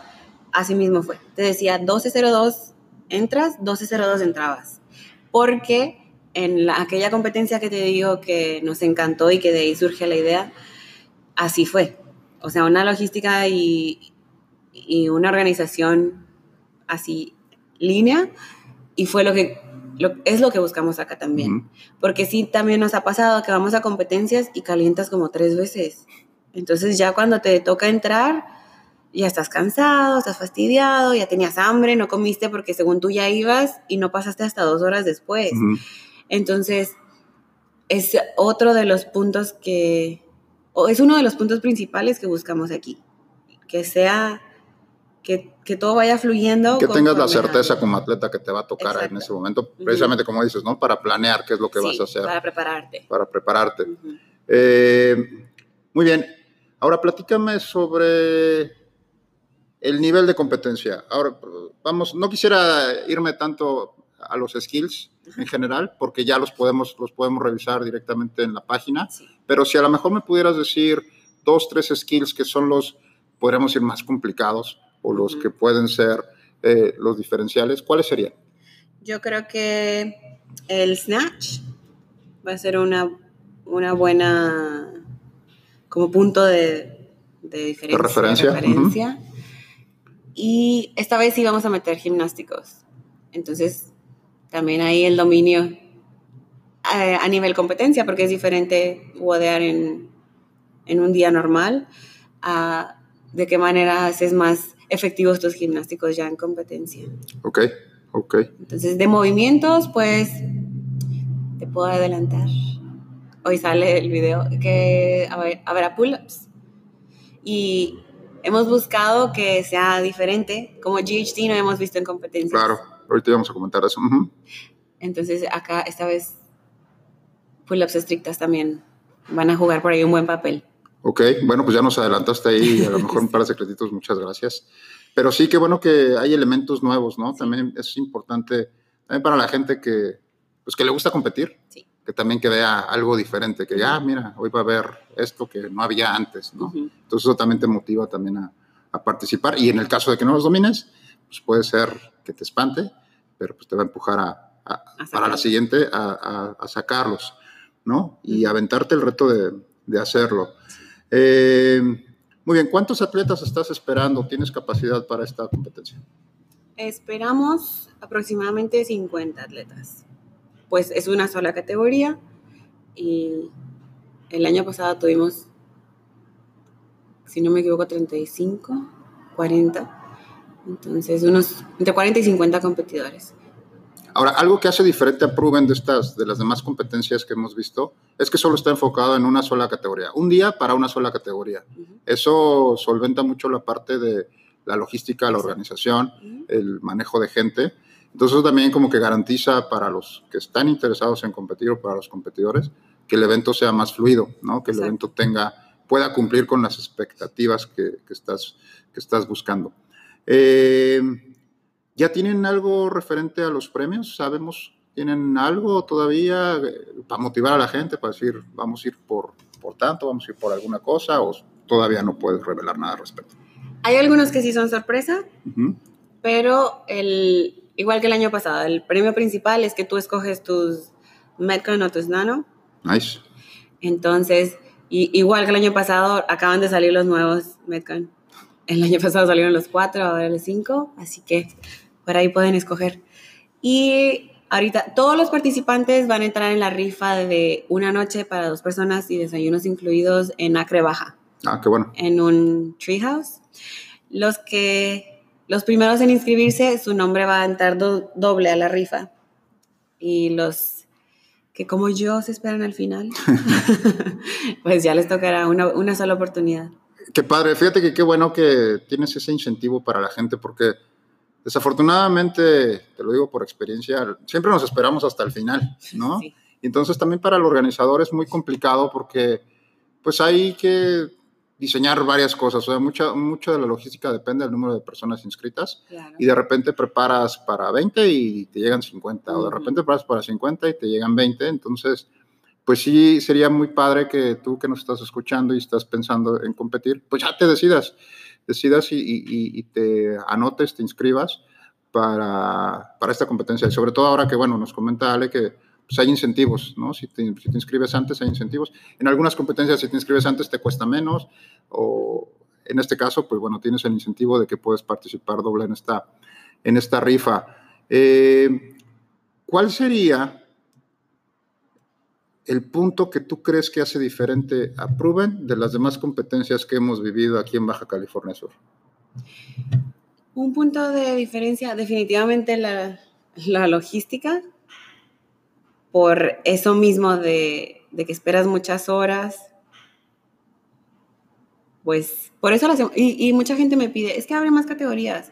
así mismo fue. Te decía 12.02 entras, 12.02 entrabas. Porque en la, aquella competencia que te digo que nos encantó y que de ahí surge la idea, así fue. O sea, una logística y, y una organización así línea y fue lo que es lo que buscamos acá también. Porque sí, también nos ha pasado que vamos a competencias y calientas como tres veces. Entonces ya cuando te toca entrar, ya estás cansado, estás fastidiado, ya tenías hambre, no comiste porque según tú ya ibas y no pasaste hasta dos horas después. Entonces, es otro de los puntos que, o es uno de los puntos principales que buscamos aquí. Que sea que, todo vaya fluyendo. Que tengas la certeza como atleta que te va a tocar en ese momento, precisamente como dices, ¿no? Para planear qué es lo que vas a hacer. Para prepararte. Para prepararte. Eh, muy bien. Ahora platícame sobre el nivel de competencia. Ahora, vamos, no quisiera irme tanto a los skills en general, porque ya los podemos, los podemos revisar directamente en la página, pero si a lo mejor me pudieras decir dos, tres skills que son los, podríamos ir más complicados, o los que pueden ser eh, los diferenciales, ¿cuáles serían? Yo creo que el snatch va a ser una, una buena como punto de, de diferencia. referencia. Y esta vez sí vamos a meter gimnásticos. Entonces, también ahí el dominio eh, a, nivel competencia, porque es diferente wodear en, en un día normal a de qué manera haces más efectivos tus gimnásticos ya en competencia. Ok, ok. Entonces, de movimientos, pues, te puedo adelantar. Hoy sale el video que a ver, pull-ups. Y hemos buscado que sea diferente, como GHD no hemos visto en competencia. Claro, ahorita vamos a comentar eso. Entonces, acá esta vez, pull-ups estrictas también van a jugar por ahí un buen papel. Ok, bueno, pues ya nos adelantaste ahí, a lo mejor un par de secretitos, muchas gracias. Pero sí, qué bueno que hay elementos nuevos, ¿no? También es importante, también para la gente que, pues que le gusta competir, que también que vea algo diferente, que ya, ah, mira, hoy va a haber esto que no había antes, ¿no? Entonces eso también te motiva también a, participar. Y en el caso de que no los domines, pues puede ser que te espante, pero pues te va a empujar a, para la siguiente a, sacarlos, ¿no? Y aventarte el reto de, de hacerlo. Eh, muy bien, ¿cuántos atletas estás esperando? ¿Tienes capacidad para esta competencia? Esperamos aproximadamente 50 atletas. Pues es una sola categoría y el año pasado tuvimos, si no me equivoco, 35, 40. Entonces, unos entre 40 y 50 competidores. Ahora, algo que hace diferente a Proven de estas, de las demás competencias que hemos visto, es que solo está enfocado en una sola categoría. Un día para una sola categoría. Eso solventa mucho la parte de la logística, la organización, el manejo de gente. Entonces también como que garantiza para los que están interesados en competir o para los competidores que el evento sea más fluido, ¿no? Que el evento tenga, pueda cumplir con las expectativas que, que estás, que estás buscando. Eh, ¿Ya tienen algo referente a los premios? ¿Sabemos? ¿Tienen algo todavía eh, para motivar a la gente, para decir, vamos a ir por, por tanto, vamos a ir por alguna cosa, o todavía no puedes revelar nada al respecto? Hay algunos que sí son sorpresa, pero el, igual que el año pasado, el premio principal es que tú escoges tus Metcon o tus Nano. Nice. Entonces, igual que el año pasado, acaban de salir los nuevos Metcon. El año pasado salieron los cuatro, ahora los cinco, así que por ahí pueden escoger. Y ahorita todos los participantes van a entrar en la rifa de una noche para dos personas y desayunos incluidos en Acre Baja. Ah, qué bueno. En un treehouse. Los que, los primeros en inscribirse, su nombre va a entrar doble a la rifa. Y los que como yo se esperan al final, pues ya les tocará una, una sola oportunidad. Qué padre, fíjate que qué bueno que tienes ese incentivo para la gente, porque desafortunadamente, te lo digo por experiencia, siempre nos esperamos hasta el final, ¿no? Y entonces también para el organizador es muy complicado porque pues hay que diseñar varias cosas. O sea, mucha, mucha de la logística depende del número de personas inscritas. Y de repente preparas para 20 y te llegan 50. O de repente preparas para 50 y te llegan 20. Entonces, pues sí, sería muy padre que tú que nos estás escuchando y estás pensando en competir, pues ya te decidas. Decidas y, y, te anotes, te inscribas para, para esta competencia. Y sobre todo ahora que, bueno, nos comenta Ale que pues hay incentivos, ¿no? Si te, inscribes antes, hay incentivos. En algunas competencias, si te inscribes antes, te cuesta menos, o en este caso, pues bueno, tienes el incentivo de que puedes participar doble en esta, en esta rifa. Eh, ¿Cuál sería el punto que tú crees que hace diferente a Proven de las demás competencias que hemos vivido aquí en Baja California Sur? Un punto de diferencia, definitivamente la, la logística por eso mismo de, que esperas muchas horas. Pues por eso lo Y, y, mucha gente me pide, es que abre más categorías.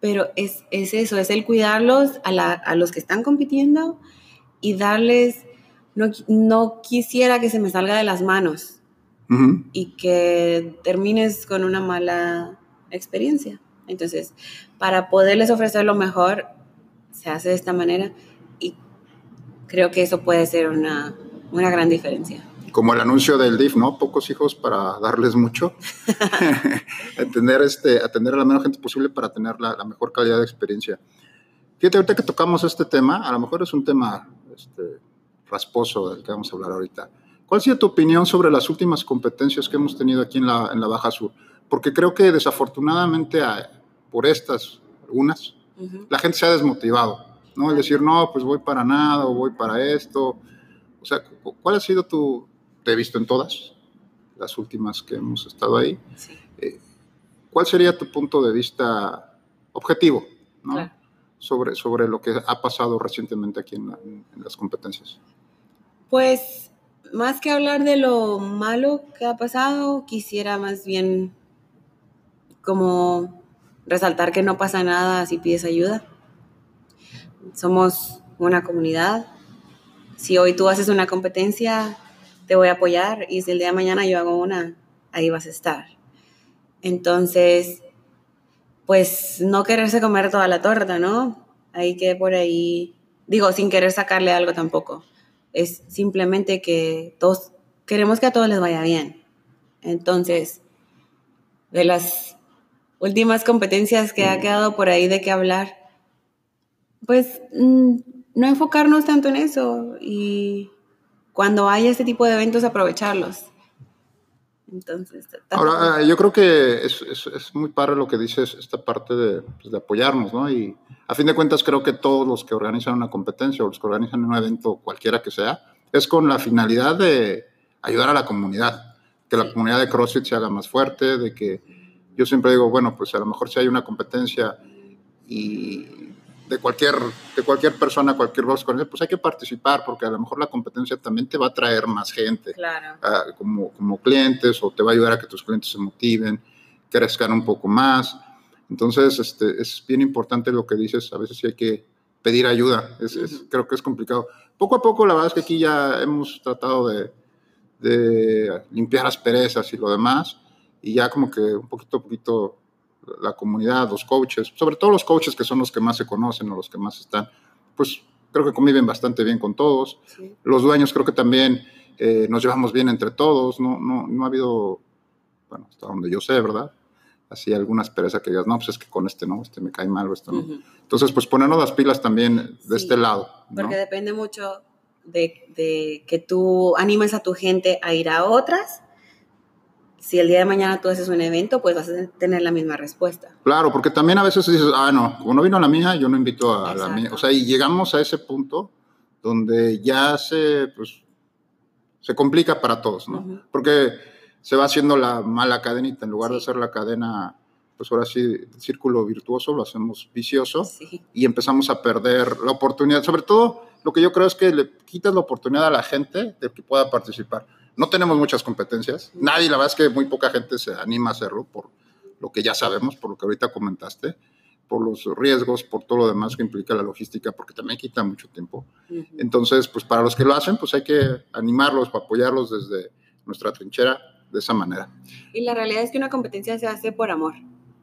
Pero es, eso, es el cuidarlos a, los que están compitiendo y darles, no, quisiera que se me salga de las manos y que termines con una mala experiencia. Entonces, para poderles ofrecer lo mejor, se hace de esta manera creo que eso puede ser una, una gran diferencia. Como el anuncio del DIF, ¿no? Pocos hijos para darles mucho. atender, este, atender a la menos gente posible para tener la, la, mejor calidad de experiencia. Fíjate, ahorita que tocamos este tema, a lo mejor es un tema este, rasposo del que vamos a hablar ahorita. ¿Cuál sería tu opinión sobre las últimas competencias que hemos tenido aquí en la, en la Baja Sur? Porque creo que desafortunadamente por estas, algunas, la gente se ha desmotivado ¿no? El decir, no, pues voy para nada o voy para esto. O sea, ¿cuál ha sido tu, te he visto en todas, las últimas que hemos estado ahí? Eh, ¿Cuál sería tu punto de vista objetivo, ¿no? Sobre, sobre lo que ha pasado recientemente aquí en, en las competencias. Pues más que hablar de lo malo que ha pasado, quisiera más bien como resaltar que no pasa nada si pides ayuda somos una comunidad. Si hoy tú haces una competencia, te voy a apoyar y si el día de mañana yo hago una, ahí vas a estar. Entonces, pues no quererse comer toda la torta, ¿no? Hay que por ahí, digo, sin querer sacarle algo tampoco. Es simplemente que todos queremos que a todos les vaya bien. Entonces, de las últimas competencias que ha quedado por ahí de qué hablar, pues mm, no enfocarnos tanto en eso y cuando haya este tipo de eventos aprovecharlos. Entonces, ahora yo creo que es, es, es, muy padre lo que dices, esta parte de, pues, de, apoyarnos, ¿no? Y a fin de cuentas creo que todos los que organizan una competencia o los que organizan un evento, cualquiera que sea, es con la finalidad de ayudar a la comunidad, que la comunidad de CrossFit se haga más fuerte, de que yo siempre digo, bueno, pues a lo mejor si hay una competencia y de cualquier, de cualquier persona, cualquier voz con pues hay que participar, porque a lo mejor la competencia también te va a traer más gente claro. uh, como, como clientes o te va a ayudar a que tus clientes se motiven, crezcan un poco más. Entonces, este, es bien importante lo que dices, a veces sí hay que pedir ayuda, es, es, creo que es complicado. Poco a poco, la verdad es que aquí ya hemos tratado de, de limpiar asperezas y lo demás, y ya como que un poquito a poquito la comunidad, los coaches, sobre todo los coaches que son los que más se conocen o los que más están, pues creo que conviven bastante bien con todos. Sí. Los dueños creo que también eh, nos llevamos bien entre todos, no, no, no ha habido, bueno, hasta donde yo sé, ¿verdad? Así algunas pereza que digas, no, pues es que con este no, este me cae mal o esto no. Uh -huh. Entonces, pues ponernos las pilas también de sí, este lado. ¿no? Porque depende mucho de, de que tú animes a tu gente a ir a otras si el día de mañana tú haces un evento, pues vas a tener la misma respuesta. Claro, porque también a veces dices, ah, no, como no vino la mía, yo no invito a Exacto. la mía. O sea, y llegamos a ese punto donde ya se, pues, se complica para todos, ¿no? Uh -huh. Porque se va haciendo la mala cadenita, en lugar de hacer la cadena, pues ahora sí, el círculo virtuoso, lo hacemos vicioso sí. y empezamos a perder la oportunidad. Sobre todo, lo que yo creo es que le quitas la oportunidad a la gente de que pueda participar no tenemos muchas competencias. Nadie, la verdad es que muy poca gente se anima a hacerlo por lo que ya sabemos, por lo que ahorita comentaste, por los riesgos, por todo lo demás que implica la logística, porque también quita mucho tiempo. Uh -huh. Entonces, pues para los que lo hacen, pues hay que animarlos, apoyarlos desde nuestra trinchera de esa manera. Y la realidad es que una competencia se hace por amor.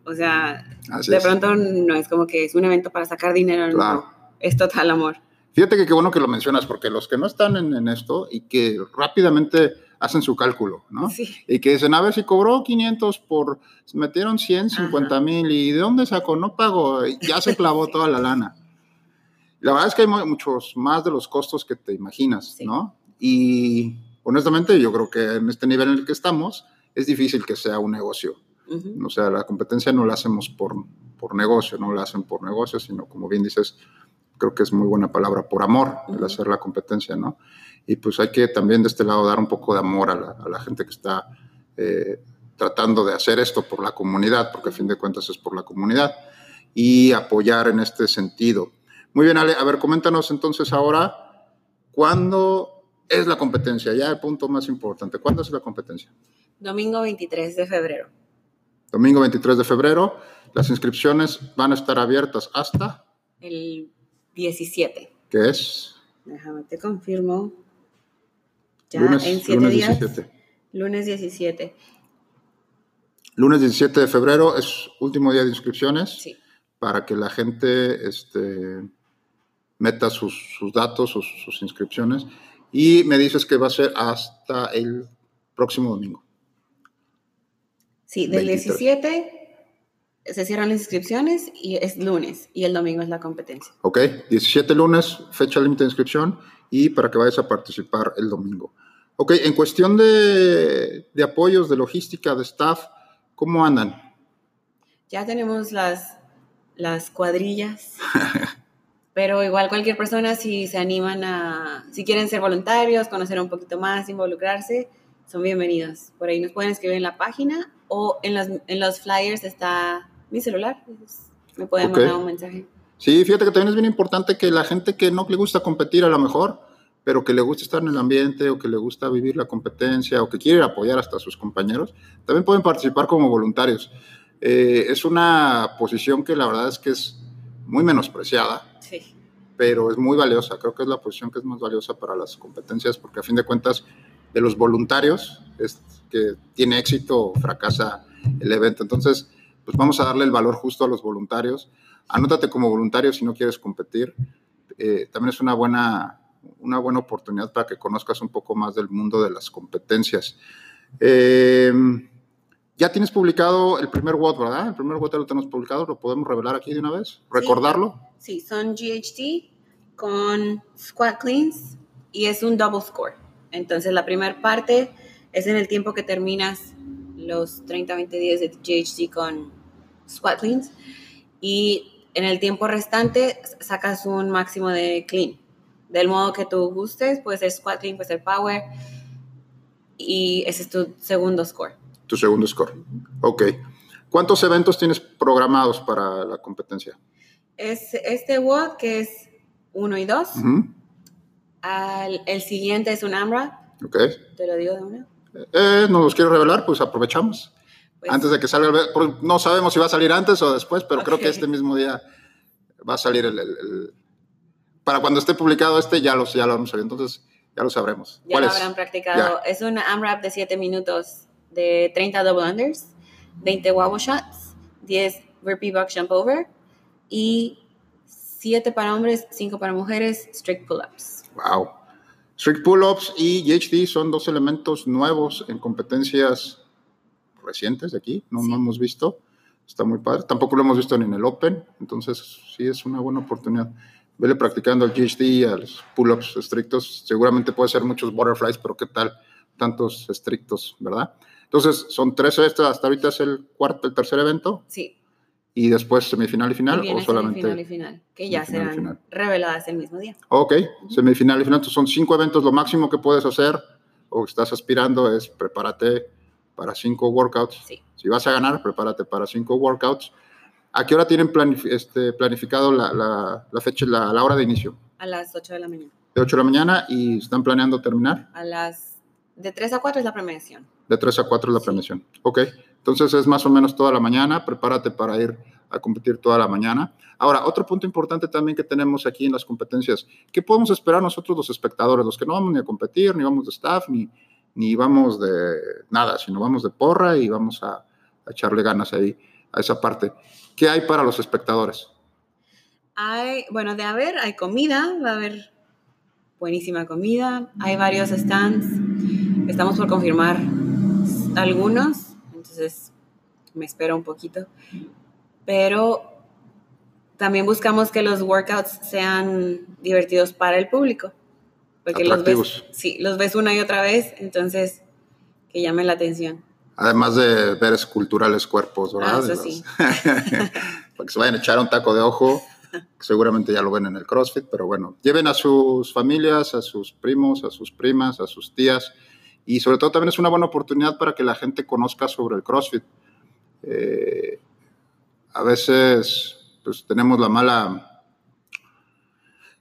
O sea, Así de es. pronto no es como que es un evento para sacar dinero, claro. no, es total amor. Fíjate que qué bueno que lo mencionas, porque los que no están en, en esto y que rápidamente hacen su cálculo, ¿no? Sí. Y que dicen, a ver, si cobró 500 por, metieron 150 mil, ¿y de dónde sacó? No pagó, ya se clavó toda la lana. La verdad es que hay muchos más de los costos que te imaginas, sí. ¿no? Y honestamente yo creo que en este nivel en el que estamos es difícil que sea un negocio. Uh -huh. O sea, la competencia no la hacemos por, por negocio, no la hacen por negocio, sino como bien dices, creo que es muy buena palabra, por amor, el hacer la competencia, ¿no? Y pues hay que también de este lado dar un poco de amor a la, a la gente que está eh, tratando de hacer esto por la comunidad, porque a fin de cuentas es por la comunidad, y apoyar en este sentido. Muy bien, Ale, a ver, coméntanos entonces ahora, ¿cuándo es la competencia? Ya el punto más importante, ¿cuándo es la competencia? Domingo 23 de febrero. Domingo 23 de febrero, las inscripciones van a estar abiertas hasta... El 17. ¿Qué es? Déjame, te confirmo. Ya lunes, en siete lunes días. 17. Lunes 17. Lunes 17 de febrero es último día de inscripciones. Sí. Para que la gente este, meta sus, sus datos, sus, sus, inscripciones. Y me dices que va a ser hasta el próximo domingo. Sí, del 23. 17 se cierran las inscripciones y es lunes y el domingo es la competencia. Ok, 17 lunes, fecha límite de inscripción y para que vayas a participar el domingo. Ok, en cuestión de, de apoyos, de logística, de staff, ¿cómo andan? Ya tenemos las, las cuadrillas, pero igual cualquier persona si se animan a, si quieren ser voluntarios, conocer un poquito más, involucrarse, son bienvenidos. Por ahí nos pueden escribir en la página o en los, en los flyers está mi celular. Me pueden okay. mandar un mensaje. Sí, fíjate que también es bien importante que la gente que no le gusta competir a lo mejor, pero que le gusta estar en el ambiente o que le gusta vivir la competencia o que quiere apoyar hasta a sus compañeros, también pueden participar como voluntarios. Eh, es una posición que la verdad es que es muy menospreciada, sí. pero es muy valiosa. Creo que es la posición que es más valiosa para las competencias porque a fin de cuentas de los voluntarios es que tiene éxito o fracasa el evento. Entonces, pues vamos a darle el valor justo a los voluntarios. Anótate como voluntario si no quieres competir. Eh, también es una buena, una buena oportunidad para que conozcas un poco más del mundo de las competencias. Eh, ya tienes publicado el primer WOD, ¿verdad? El primer ya lo tenemos publicado, ¿lo podemos revelar aquí de una vez? ¿Recordarlo? Sí, sí son GHT con squat cleans y es un double score. Entonces la primera parte es en el tiempo que terminas los 30-20 días de GHC con squat cleans y en el tiempo restante sacas un máximo de clean. Del modo que tú gustes, puede ser squat clean, puede ser power y ese es tu segundo score. Tu segundo score. Ok. ¿Cuántos eventos tienes programados para la competencia? Es este WOD que es 1 y 2. el siguiente es un AMRAP. Ok. Te lo digo de una. Eh, ¿No los quiero revelar? Pues aprovechamos. Pues antes de que salga el... No sabemos si va a salir antes o después, pero creo que este mismo día va a salir el, Para cuando esté publicado este ya, los, ya lo vamos a ver, entonces ya lo sabremos. Ya lo habrán practicado. Es un AMRAP de 7 minutos de 30 double unders, 20 wobble shots, 10 burpee box jump over y 7 para hombres, 5 para mujeres, strict pull-ups. Wow. Strict pull-ups y GHD son dos elementos nuevos en competencias recientes de aquí, no, no hemos visto. Está muy padre. Tampoco lo hemos visto ni en el Open, entonces sí es una buena oportunidad. Vele practicando el GHD, a los pull-ups estrictos. Seguramente puede ser muchos butterflies, pero ¿qué tal tantos estrictos, verdad? Entonces, son tres hasta ahorita es el cuarto, el tercer evento. Sí. Y después semifinal y final o solamente semifinal y final, que ya serán reveladas el mismo día. Ok, semifinal y final, entonces son cinco eventos, lo máximo que puedes hacer o estás aspirando es prepárate para cinco workouts. Sí. Si vas a ganar, prepárate para cinco workouts. ¿A qué hora tienen este, planificado la, la, fecha, la, la, hora de inicio? A las 8 de la mañana. De 8 de la mañana y están planeando terminar? A las... De 3 a 4 es la premiación. De 3 a 4 es la premiación. Ok. Entonces es más o menos toda la mañana. Prepárate para ir a competir toda la mañana. Ahora, otro punto importante también que tenemos aquí en las competencias, ¿qué podemos esperar nosotros los espectadores, los que no vamos ni a competir, ni vamos de staff, ni, ni vamos de nada, sino vamos de porra y vamos a, echarle ganas ahí a esa parte? ¿Qué hay para los espectadores? Hay, bueno, de haber, hay comida, va a haber buenísima comida, hay varios stands, estamos por confirmar algunos, entonces me espero un poquito, pero también buscamos que los workouts sean divertidos para el público, porque los ves, sí, los ves una y otra vez, entonces que llamen la atención. Además de ver esculturales cuerpos, ¿verdad? Ah, eso sí. para que se vayan a echar un taco de ojo, seguramente ya lo ven en el CrossFit, pero bueno, lleven a sus familias, a sus primos, a sus primas, a sus tías, y sobre todo también es una buena oportunidad para que la gente conozca sobre el CrossFit. Eh, a veces, pues tenemos la mala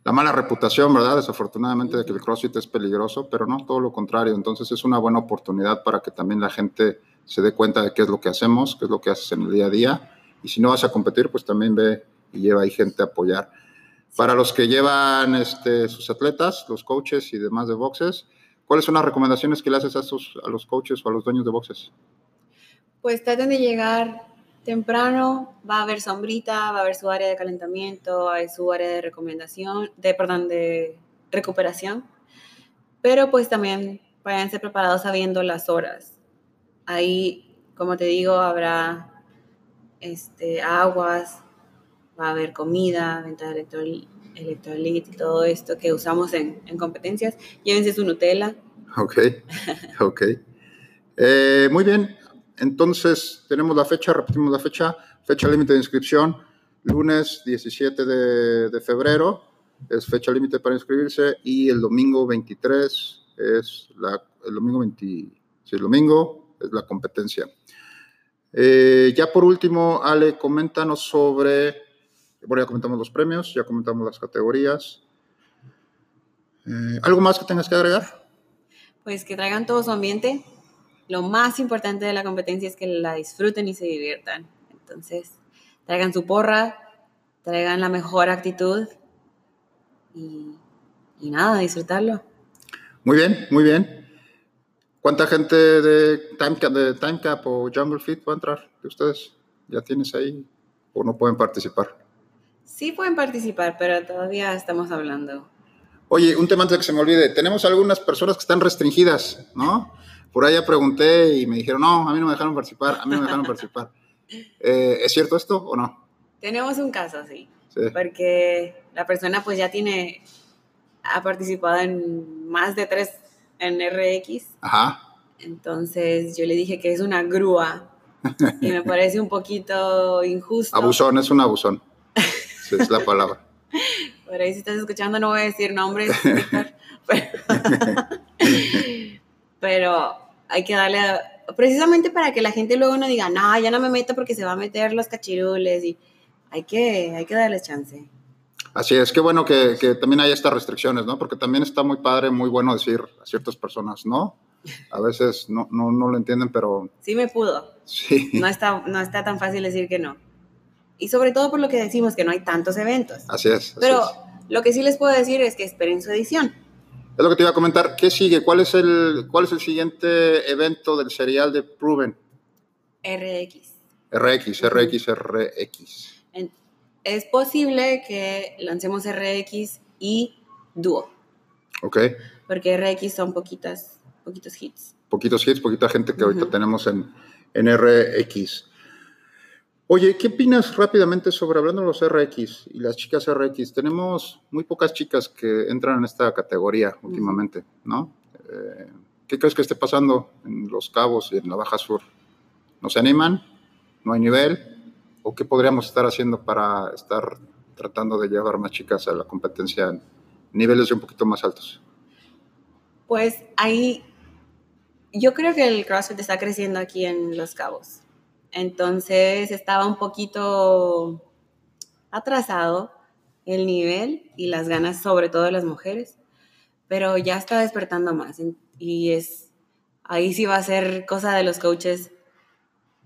la mala reputación, ¿verdad? Desafortunadamente de que el CrossFit es peligroso, pero no, todo lo contrario. Entonces es una buena oportunidad para que también la gente se dé cuenta de qué es lo que hacemos, qué es lo que haces en el día a día. Y si no vas a competir, pues también ve y lleva ahí gente a apoyar. Para los que llevan este, sus atletas, los coaches y demás de boxes, ¿cuáles son las recomendaciones que le haces a, a los coaches o a los dueños de boxes? Pues traten de llegar temprano va a haber sombrita, va a haber su área de calentamiento, hay su área de recomendación, de, perdón, de recuperación, pero pues también váyanse preparados sabiendo las horas. Ahí, como te digo, habrá este, aguas, va a haber comida, venta de electrolit y todo esto que usamos en, en competencias. Llévense su Nutella. Ok, ok. Eh, muy bien, entonces, tenemos la fecha, repetimos la fecha, fecha límite de inscripción, lunes 17 de, febrero es fecha límite para inscribirse y el domingo 23 es la, el domingo 20, sí, el domingo es la competencia. Eh, ya por último, Ale, coméntanos sobre, bueno, ya comentamos los premios, ya comentamos las categorías. Eh, ¿Algo más que tengas que agregar? Pues que traigan todo su ambiente, lo más importante de la competencia es que la disfruten y se diviertan. Entonces, traigan su porra, traigan la mejor actitud y, nada, disfrutarlo. Muy bien, muy bien. ¿Cuánta gente de Timecap, de Timecap o Jungle Fit va a entrar de ustedes? ¿Ya tienes ahí o no pueden participar? Sí pueden participar, pero todavía estamos hablando. Oye, un tema antes de que se me olvide. Tenemos algunas personas que están restringidas, ¿no? Por ya pregunté y me dijeron, no, a mí no me dejaron participar, a mí no me dejaron participar. Eh, ¿Es cierto esto o no? Tenemos un caso, sí, Porque la persona pues ya tiene, ha participado en más de tres en RX. Ajá. Entonces yo le dije que es una grúa y me parece un poquito injusto. Abusón, es un abusón. Esa es la palabra. Por ahí si estás escuchando no voy a decir nombres, pero, hay que darle, precisamente para que la gente luego no diga, no, ya no me meto porque se va a meter los cachirules y hay que, hay que darle chance. Así es, qué bueno que, que, también hay estas restricciones, ¿no? Porque también está muy padre, muy bueno decir a ciertas personas, ¿no? A veces no, no, no lo entienden, pero... Sí me pudo. Sí. No está, no está tan fácil decir que no. Y sobre todo por lo que decimos, que no hay tantos eventos. Así es. pero lo que sí les puedo decir es que esperen su edición. Es lo que te iba a comentar. ¿Qué sigue? ¿Cuál es el, cuál es el siguiente evento del serial de Proven? RX. RX, RX, RX. Es posible que lancemos RX y Duo. Ok. Porque RX son poquitas, poquitos hits. Poquitos hits, poquita gente que ahorita tenemos en, en RX. Oye, ¿qué opinas rápidamente sobre hablando de los RX y las chicas RX? Tenemos muy pocas chicas que entran en esta categoría últimamente, ¿no? Eh, ¿Qué crees que esté pasando en Los Cabos y en la Baja Sur? ¿No se animan? ¿No hay nivel? ¿O qué podríamos estar haciendo para estar tratando de llevar más chicas a la competencia en niveles un poquito más altos? Pues ahí, yo creo que el CrossFit está creciendo aquí en Los Cabos entonces estaba un poquito atrasado el nivel y las ganas, sobre todo de las mujeres, pero ya está despertando más y es ahí sí va a ser cosa de los coaches.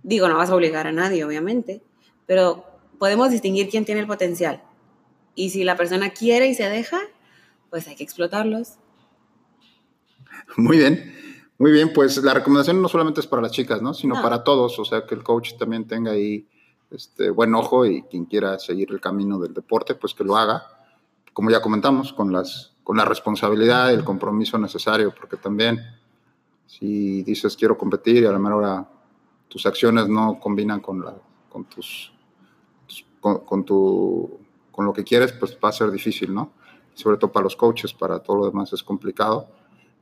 Digo, no vas a obligar a nadie, obviamente, pero podemos distinguir quién tiene el potencial. Y si la persona quiere y se deja, pues hay que explotarlos. Muy bien. Muy bien, pues la recomendación no solamente es para las chicas, ¿no? Sino para todos, o sea, que el coach también tenga ahí este, buen ojo y quien quiera seguir el camino del deporte, pues que lo haga, como ya comentamos, con, las, con la responsabilidad el compromiso necesario, porque también si dices quiero competir y a la mejor hora tus acciones no combinan con, la, con, tus, con, tu, con lo que quieres, pues va a ser difícil, ¿no? Sobre todo para los coaches, para todo lo demás es complicado.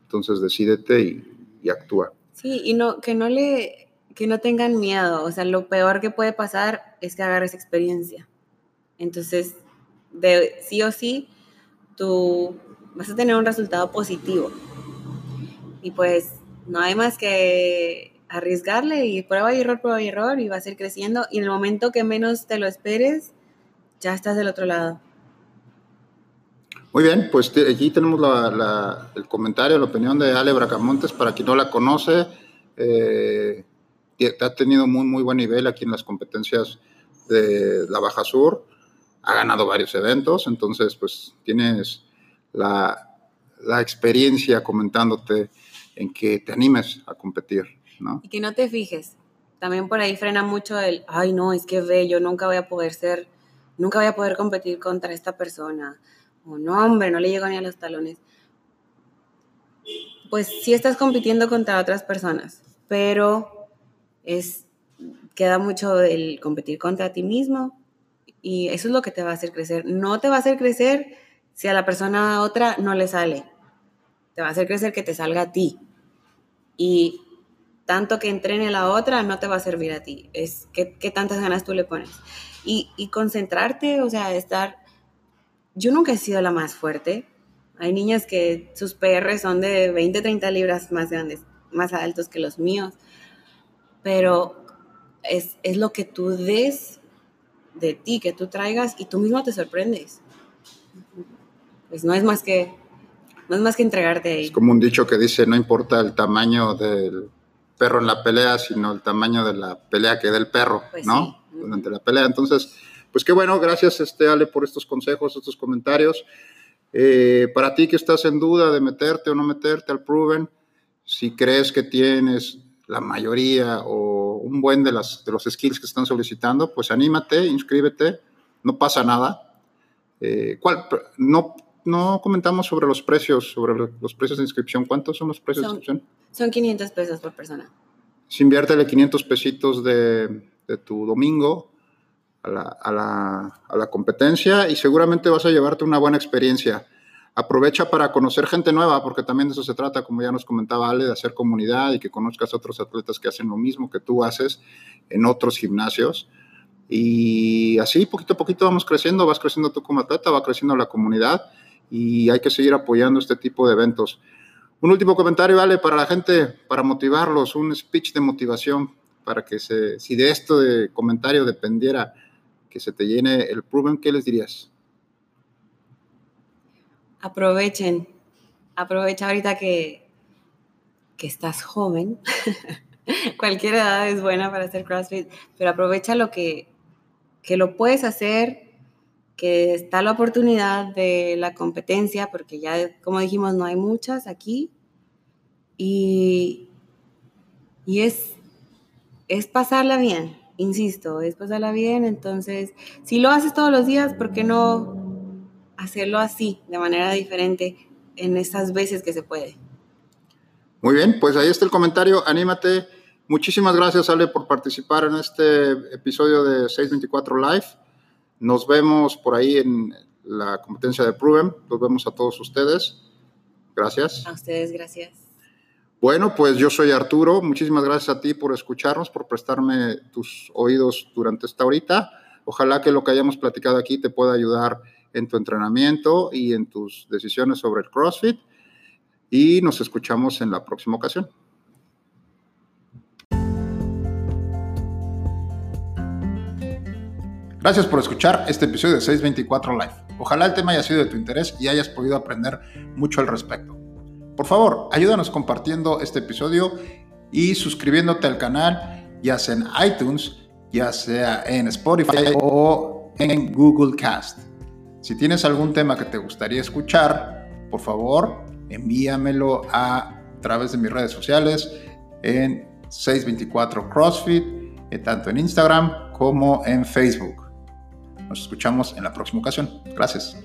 Entonces decídete y, y actúa. Sí, y no, que no le, que no tengan miedo. O sea, lo peor que puede pasar es que agarres experiencia. Entonces, de sí o sí, tú vas a tener un resultado positivo. Y pues no hay más que arriesgarle y prueba y error, prueba y error y vas a ir creciendo. Y en el momento que menos te lo esperes, ya estás del otro lado. Muy bien, pues aquí tenemos el comentario, la opinión de Ale Bracamontes, para quien no la conoce, eh, ha tenido muy, muy buen nivel aquí en las competencias de la Baja Sur, ha ganado varios eventos, entonces pues tienes la, experiencia comentándote en que te animes a competir, ¿no? Y que no te fijes, también por ahí frena mucho el, ay no, es que ve, yo nunca voy a poder ser, nunca voy a poder competir contra esta persona o no, hombre, no le llego ni a los talones. Pues sí estás compitiendo contra otras personas, pero es, queda mucho el competir contra ti mismo y eso es lo que te va a hacer crecer. No te va a hacer crecer si a la persona otra no le sale. Te va a hacer crecer que te salga a ti. Y tanto que entrene la otra no te va a servir a ti. Es qué, tantas ganas tú le pones. Y, y concentrarte, o sea, estar yo nunca he sido la más fuerte. Hay niñas que sus PR son de 20, 30 libras más grandes, más altos que los míos. Pero es, lo que tú des de ti, que tú traigas y tú mismo te sorprendes. Pues no es más que, no es más que entregarte ahí. Es como un dicho que dice, no importa el tamaño del perro en la pelea, sino el tamaño de la pelea que da el perro, pues ¿no? Durante la pelea. Entonces, pues qué bueno, gracias este, Ale por estos consejos, estos comentarios. Eh, para ti que estás en duda de meterte o no meterte al Proven, si crees que tienes la mayoría o un buen de, las, de los skills que están solicitando, pues anímate, inscríbete, no pasa nada. Eh, ¿cuál? No, no comentamos sobre los precios, sobre los precios de inscripción. ¿Cuántos son los precios de inscripción? Son 500 pesos por persona. Si inviértele 500 pesitos de, de tu domingo, a la, competencia y seguramente vas a llevarte una buena experiencia. aprovecha para conocer gente nueva, porque también de eso se trata, como ya nos comentaba Ale, de hacer comunidad y que conozcas a otros atletas que hacen lo mismo que tú haces en otros gimnasios. Y así, poquito a poquito vamos creciendo, vas creciendo tú como atleta, va creciendo la comunidad y hay que seguir apoyando este tipo de eventos. Un último comentario, vale, para la gente, para motivarlos, un speech de motivación, para que se, si de esto de comentario dependiera que se te llene el proven, ¿qué les dirías? Aprovechen, aprovecha ahorita que, que estás joven. Cualquier edad es buena para hacer CrossFit, pero aprovecha lo que, que lo puedes hacer, que está la oportunidad de la competencia, porque ya, como dijimos, no hay muchas aquí. Y, y es, es pasarla bien, insisto, es pasarla bien. Entonces, si lo haces todos los días, ¿por qué no hacerlo así, de manera diferente, en esas veces que se puede? Muy bien, pues ahí está el comentario. Anímate Muchísimas gracias, Ale, por participar en este episodio de 624 Live. Nos vemos por ahí en la competencia de Proven. Nos vemos a todos ustedes. Gracias. A ustedes, gracias. Bueno, pues yo soy Arturo. Muchísimas gracias a ti por escucharnos, por prestarme tus oídos durante esta horita. Ojalá que lo que hayamos platicado aquí te pueda ayudar en tu entrenamiento y en tus decisiones sobre el CrossFit. Y nos escuchamos en la próxima ocasión. Gracias por escuchar este episodio de 624 Live. Ojalá el tema haya sido de tu interés y hayas podido aprender mucho al respecto. Por favor, ayúdanos compartiendo este episodio y suscribiéndote al canal, ya sea en iTunes, ya sea en Spotify o en Google Cast. Si tienes algún tema que te gustaría escuchar, por favor, envíamelo a través de mis redes sociales en 624 CrossFit, eh, tanto en Instagram como en Facebook. Nos escuchamos en la próxima ocasión. Gracias.